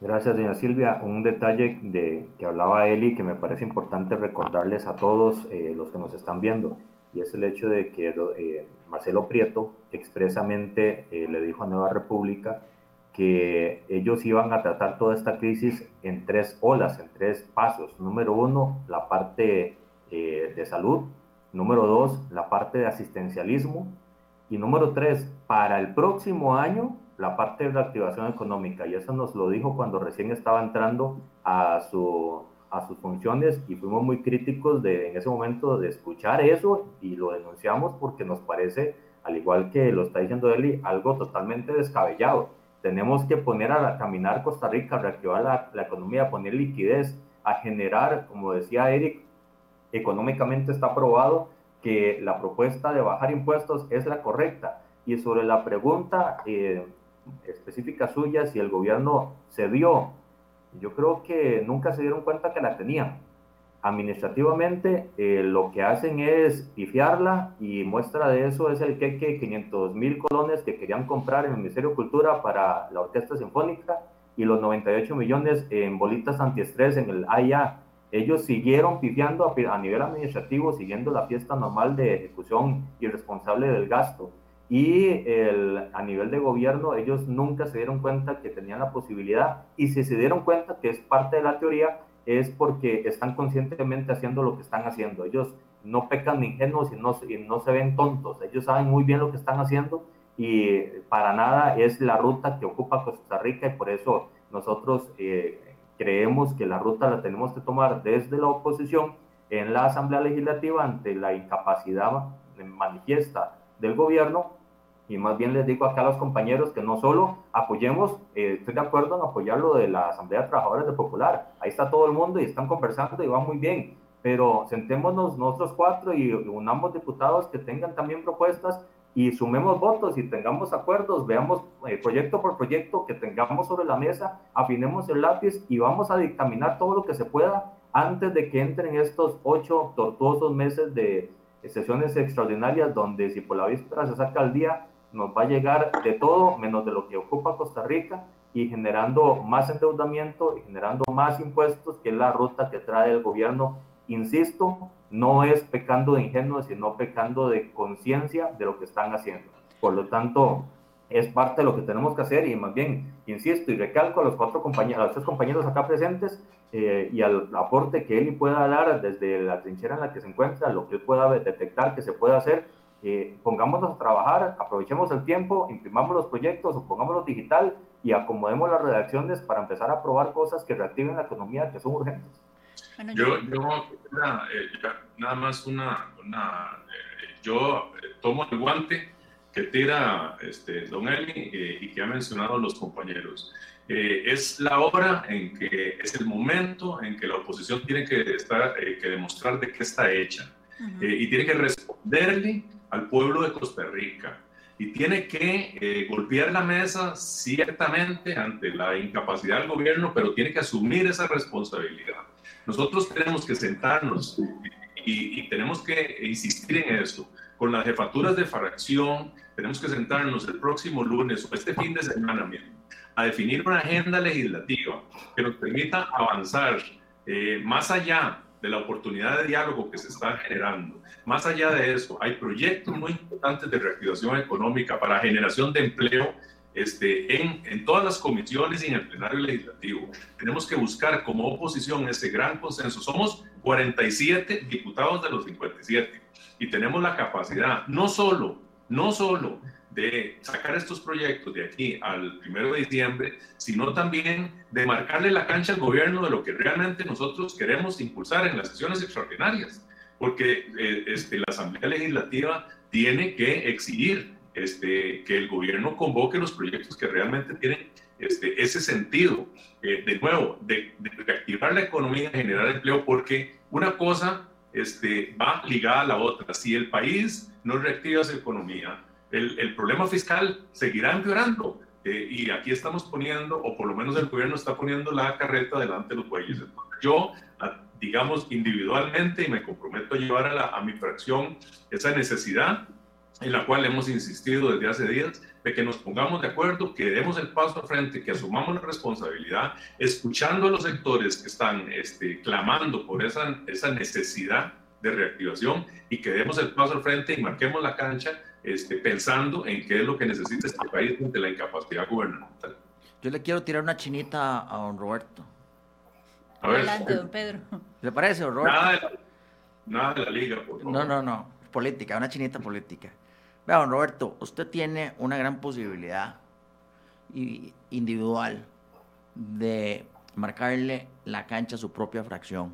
Gracias, doña Silvia. Un detalle de que hablaba Eli que me parece importante recordarles a todos eh, los que nos están viendo, y es el hecho de que eh, Marcelo Prieto expresamente eh, le dijo a Nueva República que ellos iban a tratar toda esta crisis en tres olas, en tres pasos. Número uno, la parte de salud. Número dos, la parte de asistencialismo. Y número tres, para el próximo año, la parte de reactivación económica, y eso nos lo dijo cuando recién estaba entrando a, su, a sus funciones y fuimos muy críticos de, en ese momento de escuchar eso y lo denunciamos porque nos parece, al igual que lo está diciendo Eli, algo totalmente descabellado. Tenemos que poner a caminar Costa Rica, reactivar la, la economía, poner liquidez, a generar, como decía Eric, económicamente está probado que la propuesta de bajar impuestos es la correcta. Y sobre la pregunta, eh, específica suya, si el gobierno cedió, yo creo que nunca se dieron cuenta que la tenían. Administrativamente, eh, lo que hacen es pifiarla y muestra de eso es el queque 500 mil colones que querían comprar en el Ministerio de Cultura para la Orquesta Sinfónica y los 98 millones en bolitas antiestrés en el AIA. Ellos siguieron pifiando a, nivel administrativo, siguiendo la fiesta normal de ejecución irresponsable del gasto y a nivel de gobierno ellos nunca se dieron cuenta que tenían la posibilidad y si se dieron cuenta que es parte de la teoría es porque están conscientemente haciendo lo que están haciendo. Ellos no pecan ni ingenuos y no, y no se ven tontos. Ellos saben muy bien lo que están haciendo y para nada es la ruta que ocupa Costa Rica y por eso nosotros eh, creemos que la ruta la tenemos que tomar desde la oposición en la Asamblea Legislativa ante la incapacidad manifiesta del gobierno y más bien les digo acá a los compañeros que no solo apoyemos, eh, estoy de acuerdo en apoyar lo de la Asamblea de Trabajadores de Popular, ahí está todo el mundo y están conversando y va muy bien, pero sentémonos nosotros cuatro y unamos diputados que tengan también propuestas y sumemos votos y tengamos acuerdos, veamos eh, proyecto por proyecto que tengamos sobre la mesa, afinemos el lápiz y vamos a dictaminar todo lo que se pueda antes de que entren estos ocho tortuosos meses de sesiones extraordinarias donde si por la víspera se saca el día, nos va a llegar de todo menos de lo que ocupa Costa Rica y generando más endeudamiento y generando más impuestos, que es la ruta que trae el gobierno. Insisto, no es pecando de ingenuo, sino pecando de conciencia de lo que están haciendo. Por lo tanto, es parte de lo que tenemos que hacer y más bien, insisto y recalco a los cuatro compañeros, a los tres compañeros acá presentes eh, y al aporte que él pueda dar desde la trinchera en la que se encuentra, lo que él pueda detectar que se puede hacer eh, pongámonos a trabajar, aprovechemos el tiempo, imprimamos los proyectos o pongámoslos digital y acomodemos las redacciones para empezar a probar cosas que reactiven la economía que son urgentes. yo, yo eh, nada más una, una eh, yo eh, tomo el guante que tira este, Don Eli y que ha mencionado los compañeros. es la hora en que es el momento en que la oposición tiene que, estar, que demostrar de qué está hecha y tiene que responderle al pueblo de Costa Rica y tiene que eh, golpear la mesa ciertamente ante la incapacidad del gobierno, pero tiene que asumir esa responsabilidad. Nosotros tenemos que sentarnos y, tenemos que insistir en eso. Con las jefaturas de fracción, tenemos que sentarnos el próximo lunes o este fin de semana mismo a definir una agenda legislativa que nos permita avanzar eh, más allá de la oportunidad de diálogo que se está generando. Más allá de eso, hay proyectos muy importantes de reactivación económica para generación de empleo este, en, en, todas las comisiones y en el plenario legislativo. Tenemos que buscar como oposición ese gran consenso. Somos 47 diputados de los 57 y tenemos la capacidad no solo, no solo de sacar estos proyectos de aquí al primero de diciembre, sino también de marcarle la cancha al gobierno de lo que realmente nosotros queremos impulsar en las sesiones extraordinarias, porque eh, este, la Asamblea Legislativa tiene que exigir este, que el gobierno convoque los proyectos que realmente tienen este, ese sentido, eh, de nuevo, de, reactivar la economía, generar empleo, porque una cosa este, va ligada a la otra. Si el país no reactiva su economía, el, el problema fiscal seguirá empeorando. Eh, y aquí estamos poniendo, o por lo menos el gobierno está poniendo la carreta delante de los bueyes. Yo, digamos, individualmente, y me comprometo a llevar a, la, a mi fracción esa necesidad en la cual hemos insistido desde hace días, de que nos pongamos de acuerdo, que demos el paso al frente, que asumamos la responsabilidad, escuchando a los sectores que están este, clamando por esa, esa necesidad de reactivación y que demos el paso al frente y marquemos la cancha este, pensando en qué es lo que necesita este país ante la incapacidad gubernamental. Yo le quiero tirar una chinita a don Roberto. A ver, Adelante, don Pedro. ¿Le parece, don Roberto? Nada de, la, nada de la liga, por favor. No, no, no. Política, una chinita política. Vea, don Roberto, usted tiene una gran posibilidad individual de marcarle la cancha a su propia fracción.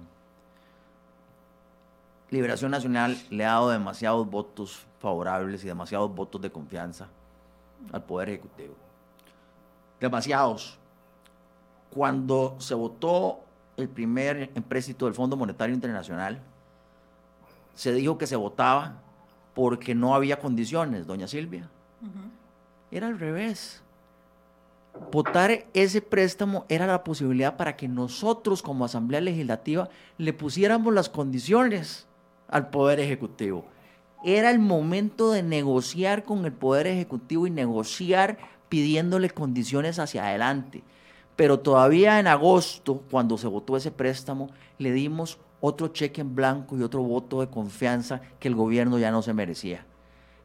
Liberación Nacional le ha dado demasiados votos favorables y demasiados votos de confianza al Poder Ejecutivo. Demasiados. Cuando se votó el primer empréstito del Fondo Monetario Internacional, se dijo que se votaba porque no había condiciones, doña Silvia. Era al revés. Votar ese préstamo era la posibilidad para que nosotros como Asamblea Legislativa le pusiéramos las condiciones al Poder Ejecutivo. Era el momento de negociar con el Poder Ejecutivo y negociar pidiéndole condiciones hacia adelante. Pero todavía en agosto, cuando se votó ese préstamo, le dimos otro cheque en blanco y otro voto de confianza que el gobierno ya no se merecía.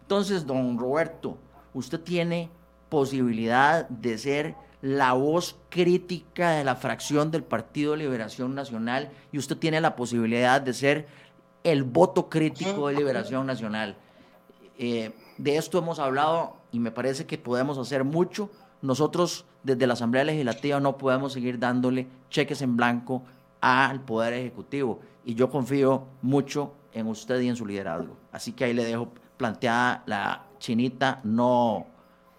Entonces, don Roberto, usted tiene posibilidad de ser la voz crítica de la fracción del Partido de Liberación Nacional y usted tiene la posibilidad de ser el voto crítico de Liberación Nacional. Eh, de esto hemos hablado y me parece que podemos hacer mucho. Nosotros desde la Asamblea Legislativa no podemos seguir dándole cheques en blanco al Poder Ejecutivo. Y yo confío mucho en usted y en su liderazgo. Así que ahí le dejo planteada la chinita no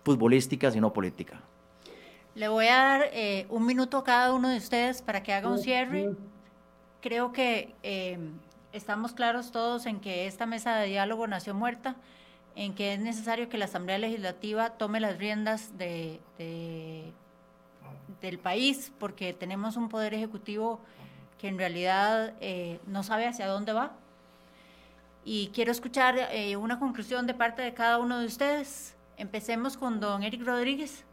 futbolística, sino política. Le voy a dar eh, un minuto a cada uno de ustedes para que haga un cierre. Creo que eh, estamos claros todos en que esta mesa de diálogo nació muerta, en que es necesario que la Asamblea Legislativa tome las riendas de, del país, porque tenemos un poder ejecutivo que en realidad eh, no sabe hacia dónde va. Y quiero escuchar eh, una conclusión de parte de cada uno de ustedes. Empecemos con don Eric Rodríguez.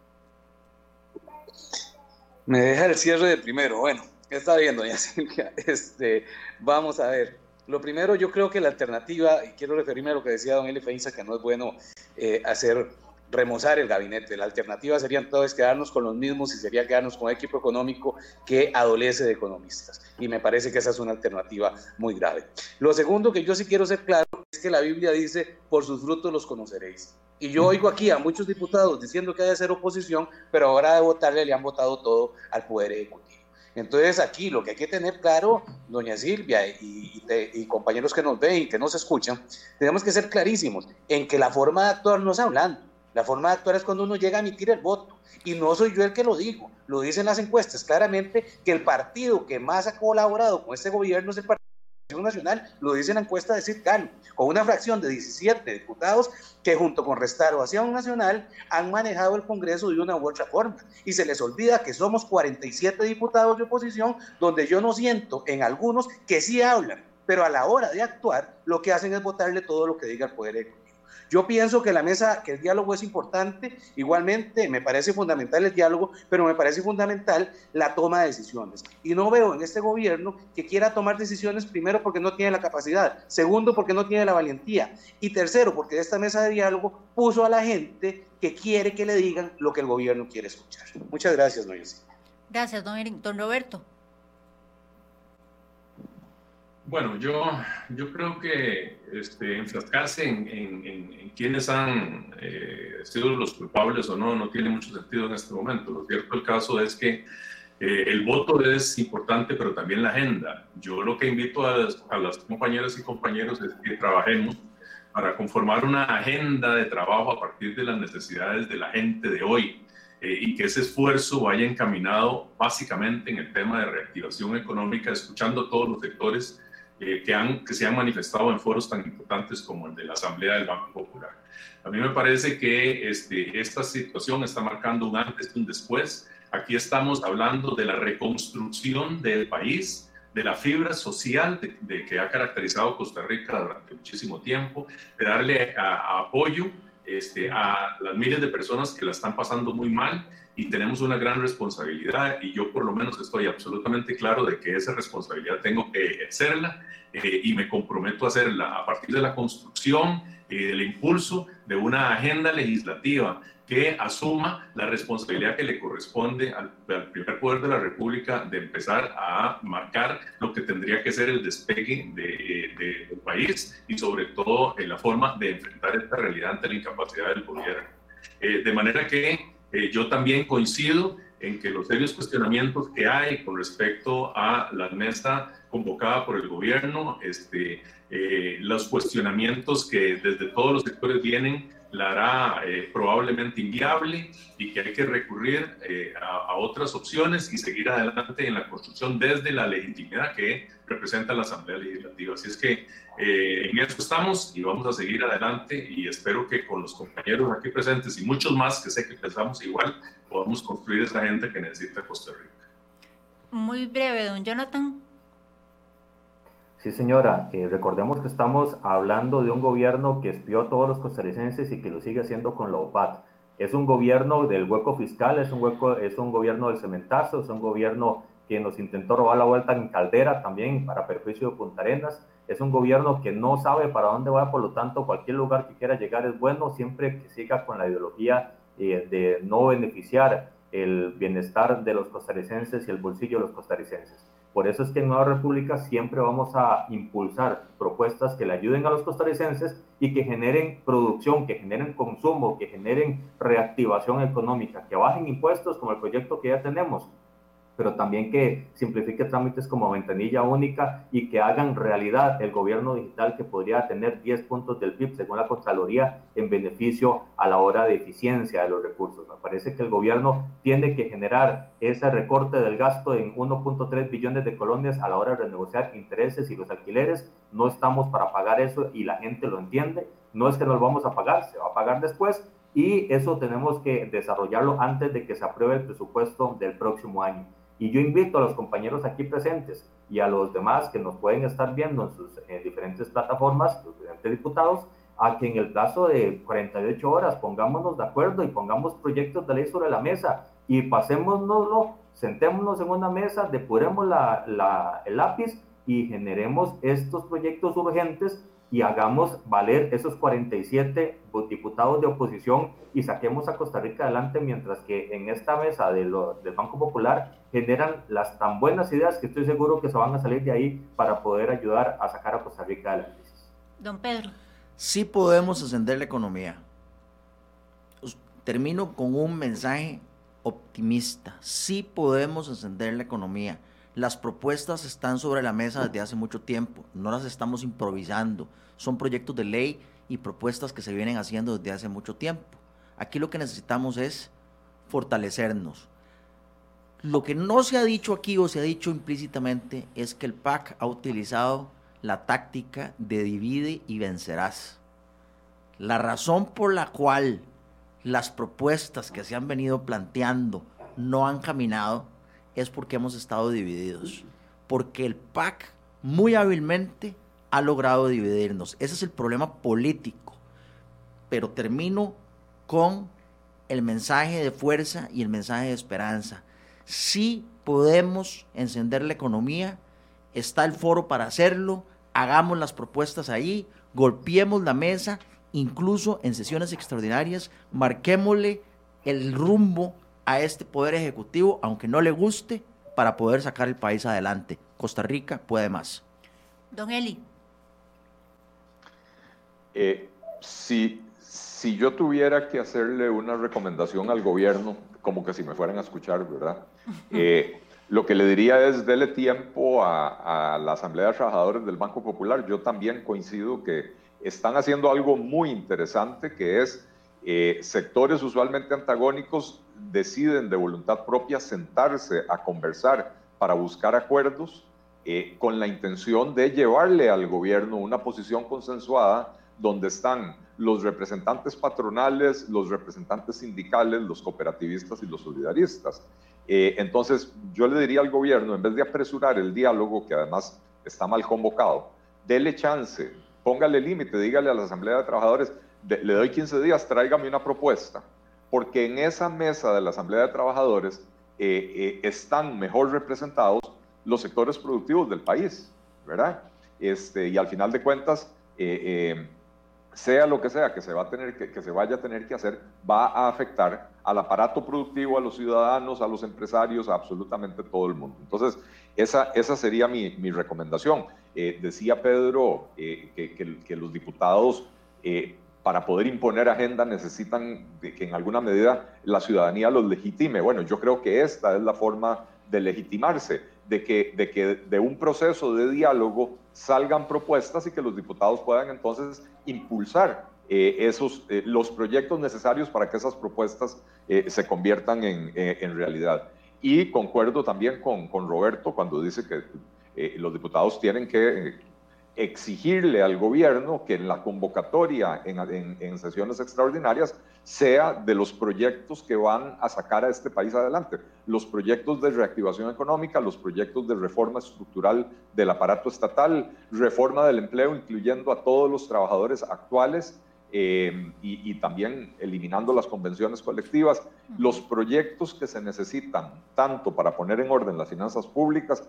Me deja el cierre de primero. Bueno, está bien, doña Silvia. [laughs] Este, vamos a ver. Lo primero, yo creo que la alternativa, y quiero referirme a lo que decía don Eli Feinza, que no es bueno eh, hacer remozar el gabinete. La alternativa sería entonces quedarnos con los mismos y sería quedarnos con un equipo económico que adolece de economistas. Y me parece que esa es una alternativa muy grave. Lo segundo que yo sí quiero ser claro es que la Biblia dice, por sus frutos los conoceréis. Y yo oigo aquí a muchos diputados diciendo que hay que ser oposición, pero ahora de votarle le han votado todo al Poder Ejecutivo. Entonces aquí lo que hay que tener claro, doña Silvia y, y, compañeros que nos ven y que nos escuchan, tenemos que ser clarísimos en que la forma de actuar no es hablando, la forma de actuar es cuando uno llega a emitir el voto. Y no soy yo el que lo digo, lo dicen las encuestas claramente que el partido que más ha colaborado con este gobierno es el Partido Nacional, lo dice la encuesta de Circano, con una fracción de 17 diputados que junto con Restauración Nacional han manejado el Congreso de una u otra forma. Y se les olvida que somos 47 diputados de oposición, donde yo no siento en algunos que sí hablan, pero a la hora de actuar lo que hacen es votarle todo lo que diga el Poder Ejecutivo. Yo pienso que la mesa, que el diálogo es importante, igualmente me parece fundamental el diálogo, pero me parece fundamental la toma de decisiones. Y no veo en este gobierno que quiera tomar decisiones, primero porque no tiene la capacidad, segundo porque no tiene la valentía, y tercero porque esta mesa de diálogo puso a la gente que quiere que le digan lo que el gobierno quiere escuchar. Muchas gracias, don Gracias, don, don Roberto. Bueno, yo, yo creo que este, enfrascarse en, en, en, quienes han eh, sido los culpables o no no tiene mucho sentido en este momento. Lo cierto el caso es que eh, el voto es importante, pero también la agenda. Yo lo que invito a las, a las compañeras y compañeros es que trabajemos para conformar una agenda de trabajo a partir de las necesidades de la gente de hoy eh, y que ese esfuerzo vaya encaminado básicamente en el tema de reactivación económica, escuchando a todos los sectores eh, que, han, que se han manifestado en foros tan importantes como el de la Asamblea del Banco Popular. A mí me parece que este, esta situación está marcando un antes y un después. Aquí estamos hablando de la reconstrucción del país, de la fibra social de, que ha caracterizado Costa Rica durante muchísimo tiempo, de darle apoyo este, a las miles de personas que la están pasando muy mal y tenemos una gran responsabilidad y yo por lo menos estoy absolutamente claro de que esa responsabilidad tengo que ejercerla eh, y me comprometo a hacerla a partir de la construcción y del impulso de una agenda legislativa que asuma la responsabilidad que le corresponde al, primer poder de la República de empezar a marcar lo que tendría que ser el despegue de, del país y sobre todo en la forma de enfrentar esta realidad ante la incapacidad del gobierno. Eh, de manera que eh, yo también coincido en que los serios cuestionamientos que hay con respecto a la mesa convocada por el gobierno, este, eh, los cuestionamientos que desde todos los sectores vienen la hará eh, probablemente inviable y que hay que recurrir eh, a, otras opciones y seguir adelante en la construcción desde la legitimidad que representa la Asamblea Legislativa. Así es que eh, en eso estamos y vamos a seguir adelante y espero que con los compañeros aquí presentes y muchos más que sé que pensamos igual, podamos construir esa gente que necesita Costa Rica. Muy breve, don Jonathan. Sí, señora. Eh, recordemos que estamos hablando de un gobierno que espió a todos los costarricenses y que lo sigue haciendo con la OPAT. Es un gobierno del hueco fiscal, es un, hueco, es un gobierno del cementazo, es un gobierno que nos intentó robar la vuelta en Caldera también para perjuicio de Punta Arenas. Es un gobierno que no sabe para dónde va, por lo tanto, cualquier lugar que quiera llegar es bueno, siempre que siga con la ideología eh, de no beneficiar el bienestar de los costarricenses y el bolsillo de los costarricenses. Por eso es que en Nueva República siempre vamos a impulsar propuestas que le ayuden a los costarricenses y que generen producción, que generen consumo, que generen reactivación económica, que bajen impuestos como el proyecto que ya tenemos, pero también que simplifique trámites como ventanilla única y que hagan realidad el gobierno digital que podría tener 10 puntos del PIB según la Contraloría en beneficio a la hora de eficiencia de los recursos. Me parece que el gobierno tiene que generar ese recorte del gasto en 1.3 billones de colonias a la hora de renegociar intereses y los alquileres. No estamos para pagar eso y la gente lo entiende. No es que no lo vamos a pagar, se va a pagar después, y eso tenemos que desarrollarlo antes de que se apruebe el presupuesto del próximo año. Y yo invito a los compañeros aquí presentes y a los demás que nos pueden estar viendo en sus diferentes plataformas, los diferentes diputados, a que en el plazo de 48 horas pongámonos de acuerdo y pongamos proyectos de ley sobre la mesa y pasémonoslo, sentémonos en una mesa, depuremos la, el lápiz y generemos estos proyectos urgentes y hagamos valer esos 47 diputados de oposición y saquemos a Costa Rica adelante mientras que en esta mesa de del Banco Popular generan las tan buenas ideas que estoy seguro que se van a salir de ahí para poder ayudar a sacar a Costa Rica de la crisis. Don Pedro. Sí podemos ascender la economía. Termino con un mensaje optimista. Sí podemos ascender la economía las propuestas están sobre la mesa desde hace mucho tiempo, no las estamos improvisando. Son proyectos de ley y propuestas que se vienen haciendo desde hace mucho tiempo. Aquí lo que necesitamos es fortalecernos. Lo que no se ha dicho aquí o se ha dicho implícitamente es que el PAC ha utilizado la táctica de divide y vencerás. La razón por la cual las propuestas que se han venido planteando no han caminado es porque hemos estado divididos. Porque el PAC muy hábilmente ha logrado dividirnos. Ese es el problema político. Pero termino con el mensaje de fuerza y el mensaje de esperanza. Si podemos encender la economía, está el foro para hacerlo, hagamos las propuestas ahí, golpeemos la mesa, incluso en sesiones extraordinarias, marquémosle el rumbo a este poder ejecutivo, aunque no le guste, para poder sacar el país adelante. Costa Rica puede más. Don Eli. Eh, si, si yo tuviera que hacerle una recomendación al gobierno, como que si me fueran a escuchar, ¿verdad? [laughs] Eh, lo que le diría es, dele tiempo a, a, la Asamblea de Trabajadores del Banco Popular. Yo también coincido que están haciendo algo muy interesante, que es eh, sectores usualmente antagónicos deciden de voluntad propia sentarse a conversar para buscar acuerdos eh, con la intención de llevarle al gobierno una posición consensuada donde están los representantes patronales, los representantes sindicales, los cooperativistas y los solidaristas. Eh, entonces, yo le diría al gobierno, en vez de apresurar el diálogo, que además está mal convocado, dele chance, póngale límite, dígale a la Asamblea de Trabajadores, le doy 15 días, tráigame una propuesta, porque en esa mesa de la Asamblea de Trabajadores eh, eh, están mejor representados los sectores productivos del país, ¿verdad? Este, y al final de cuentas, eh, sea lo que sea que se, va a tener que, que, se vaya a tener que hacer, va a afectar al aparato productivo, a los ciudadanos, a los empresarios, a absolutamente todo el mundo. Entonces, esa, esa sería mi, mi recomendación. decía Pedro que, que, que, los diputados para poder imponer agenda necesitan que en alguna medida la ciudadanía los legitime. Bueno, yo creo que esta es la forma de legitimarse, de que de, que de un proceso de diálogo salgan propuestas y que los diputados puedan entonces impulsar eh, esos, eh, los proyectos necesarios para que esas propuestas eh, se conviertan en, en, realidad. Y concuerdo también con, con Roberto cuando dice que los diputados tienen que exigirle al gobierno que en la convocatoria en, sesiones extraordinarias sea de los proyectos que van a sacar a este país adelante, los proyectos de reactivación económica, los proyectos de reforma estructural del aparato estatal, reforma del empleo, incluyendo a todos los trabajadores actuales eh, y, y, también eliminando las convenciones colectivas, los proyectos que se necesitan tanto para poner en orden las finanzas públicas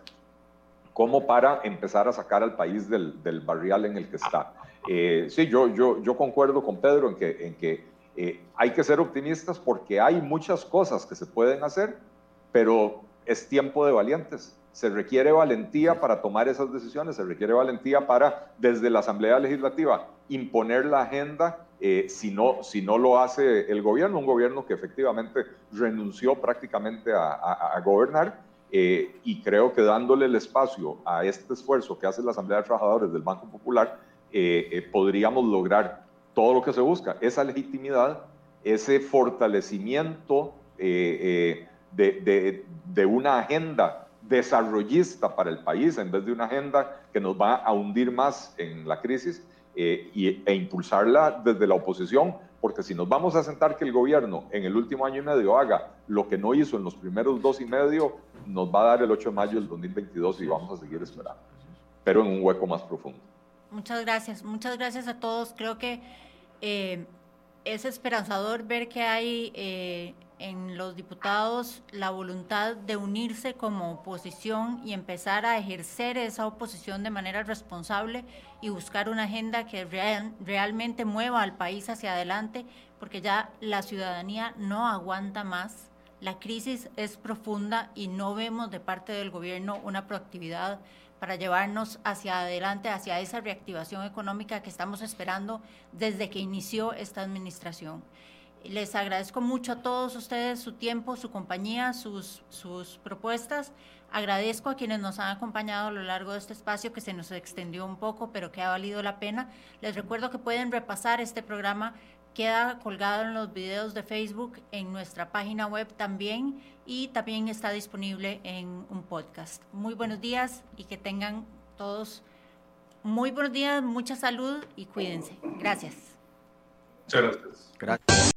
como para empezar a sacar al país del, del barrial en el que está. Eh, sí, yo, yo, yo concuerdo con Pedro en que, en que eh, hay que ser optimistas porque hay muchas cosas que se pueden hacer, pero es tiempo de valientes. Se requiere valentía para tomar esas decisiones, se requiere valentía para, desde la Asamblea Legislativa, imponer la agenda eh, si, no, si no lo hace el gobierno, un gobierno que efectivamente renunció prácticamente a, a, a gobernar eh, y creo que dándole el espacio a este esfuerzo que hace la Asamblea de Trabajadores del Banco Popular, eh, eh, podríamos lograr todo lo que se busca, esa legitimidad, ese fortalecimiento de, una agenda desarrollista para el país en vez de una agenda que nos va a hundir más en la crisis e impulsarla desde la oposición porque si nos vamos a sentar que el gobierno en el último año y medio haga lo que no hizo en los primeros dos y medio, nos va a dar el 8 de mayo del 2022 y vamos a seguir esperando, pero en un hueco más profundo. Muchas gracias, muchas gracias a todos. Creo que eh, es esperanzador ver que hay eh, en los diputados la voluntad de unirse como oposición y empezar a ejercer esa oposición de manera responsable y buscar una agenda que real, realmente mueva al país hacia adelante, porque ya la ciudadanía no aguanta más. La crisis es profunda y no vemos de parte del gobierno una proactividad para llevarnos hacia adelante, hacia esa reactivación económica que estamos esperando desde que inició esta administración. Les agradezco mucho a todos ustedes su tiempo, su compañía, sus, sus propuestas. Agradezco a quienes nos han acompañado a lo largo de este espacio que se nos extendió un poco, pero que ha valido la pena. Les recuerdo que pueden repasar este programa. Queda colgado en los videos de Facebook, en nuestra página web también y también está disponible en un podcast. Muy buenos días y que tengan todos muy buenos días, mucha salud y cuídense. Gracias. Muchas gracias. Gracias.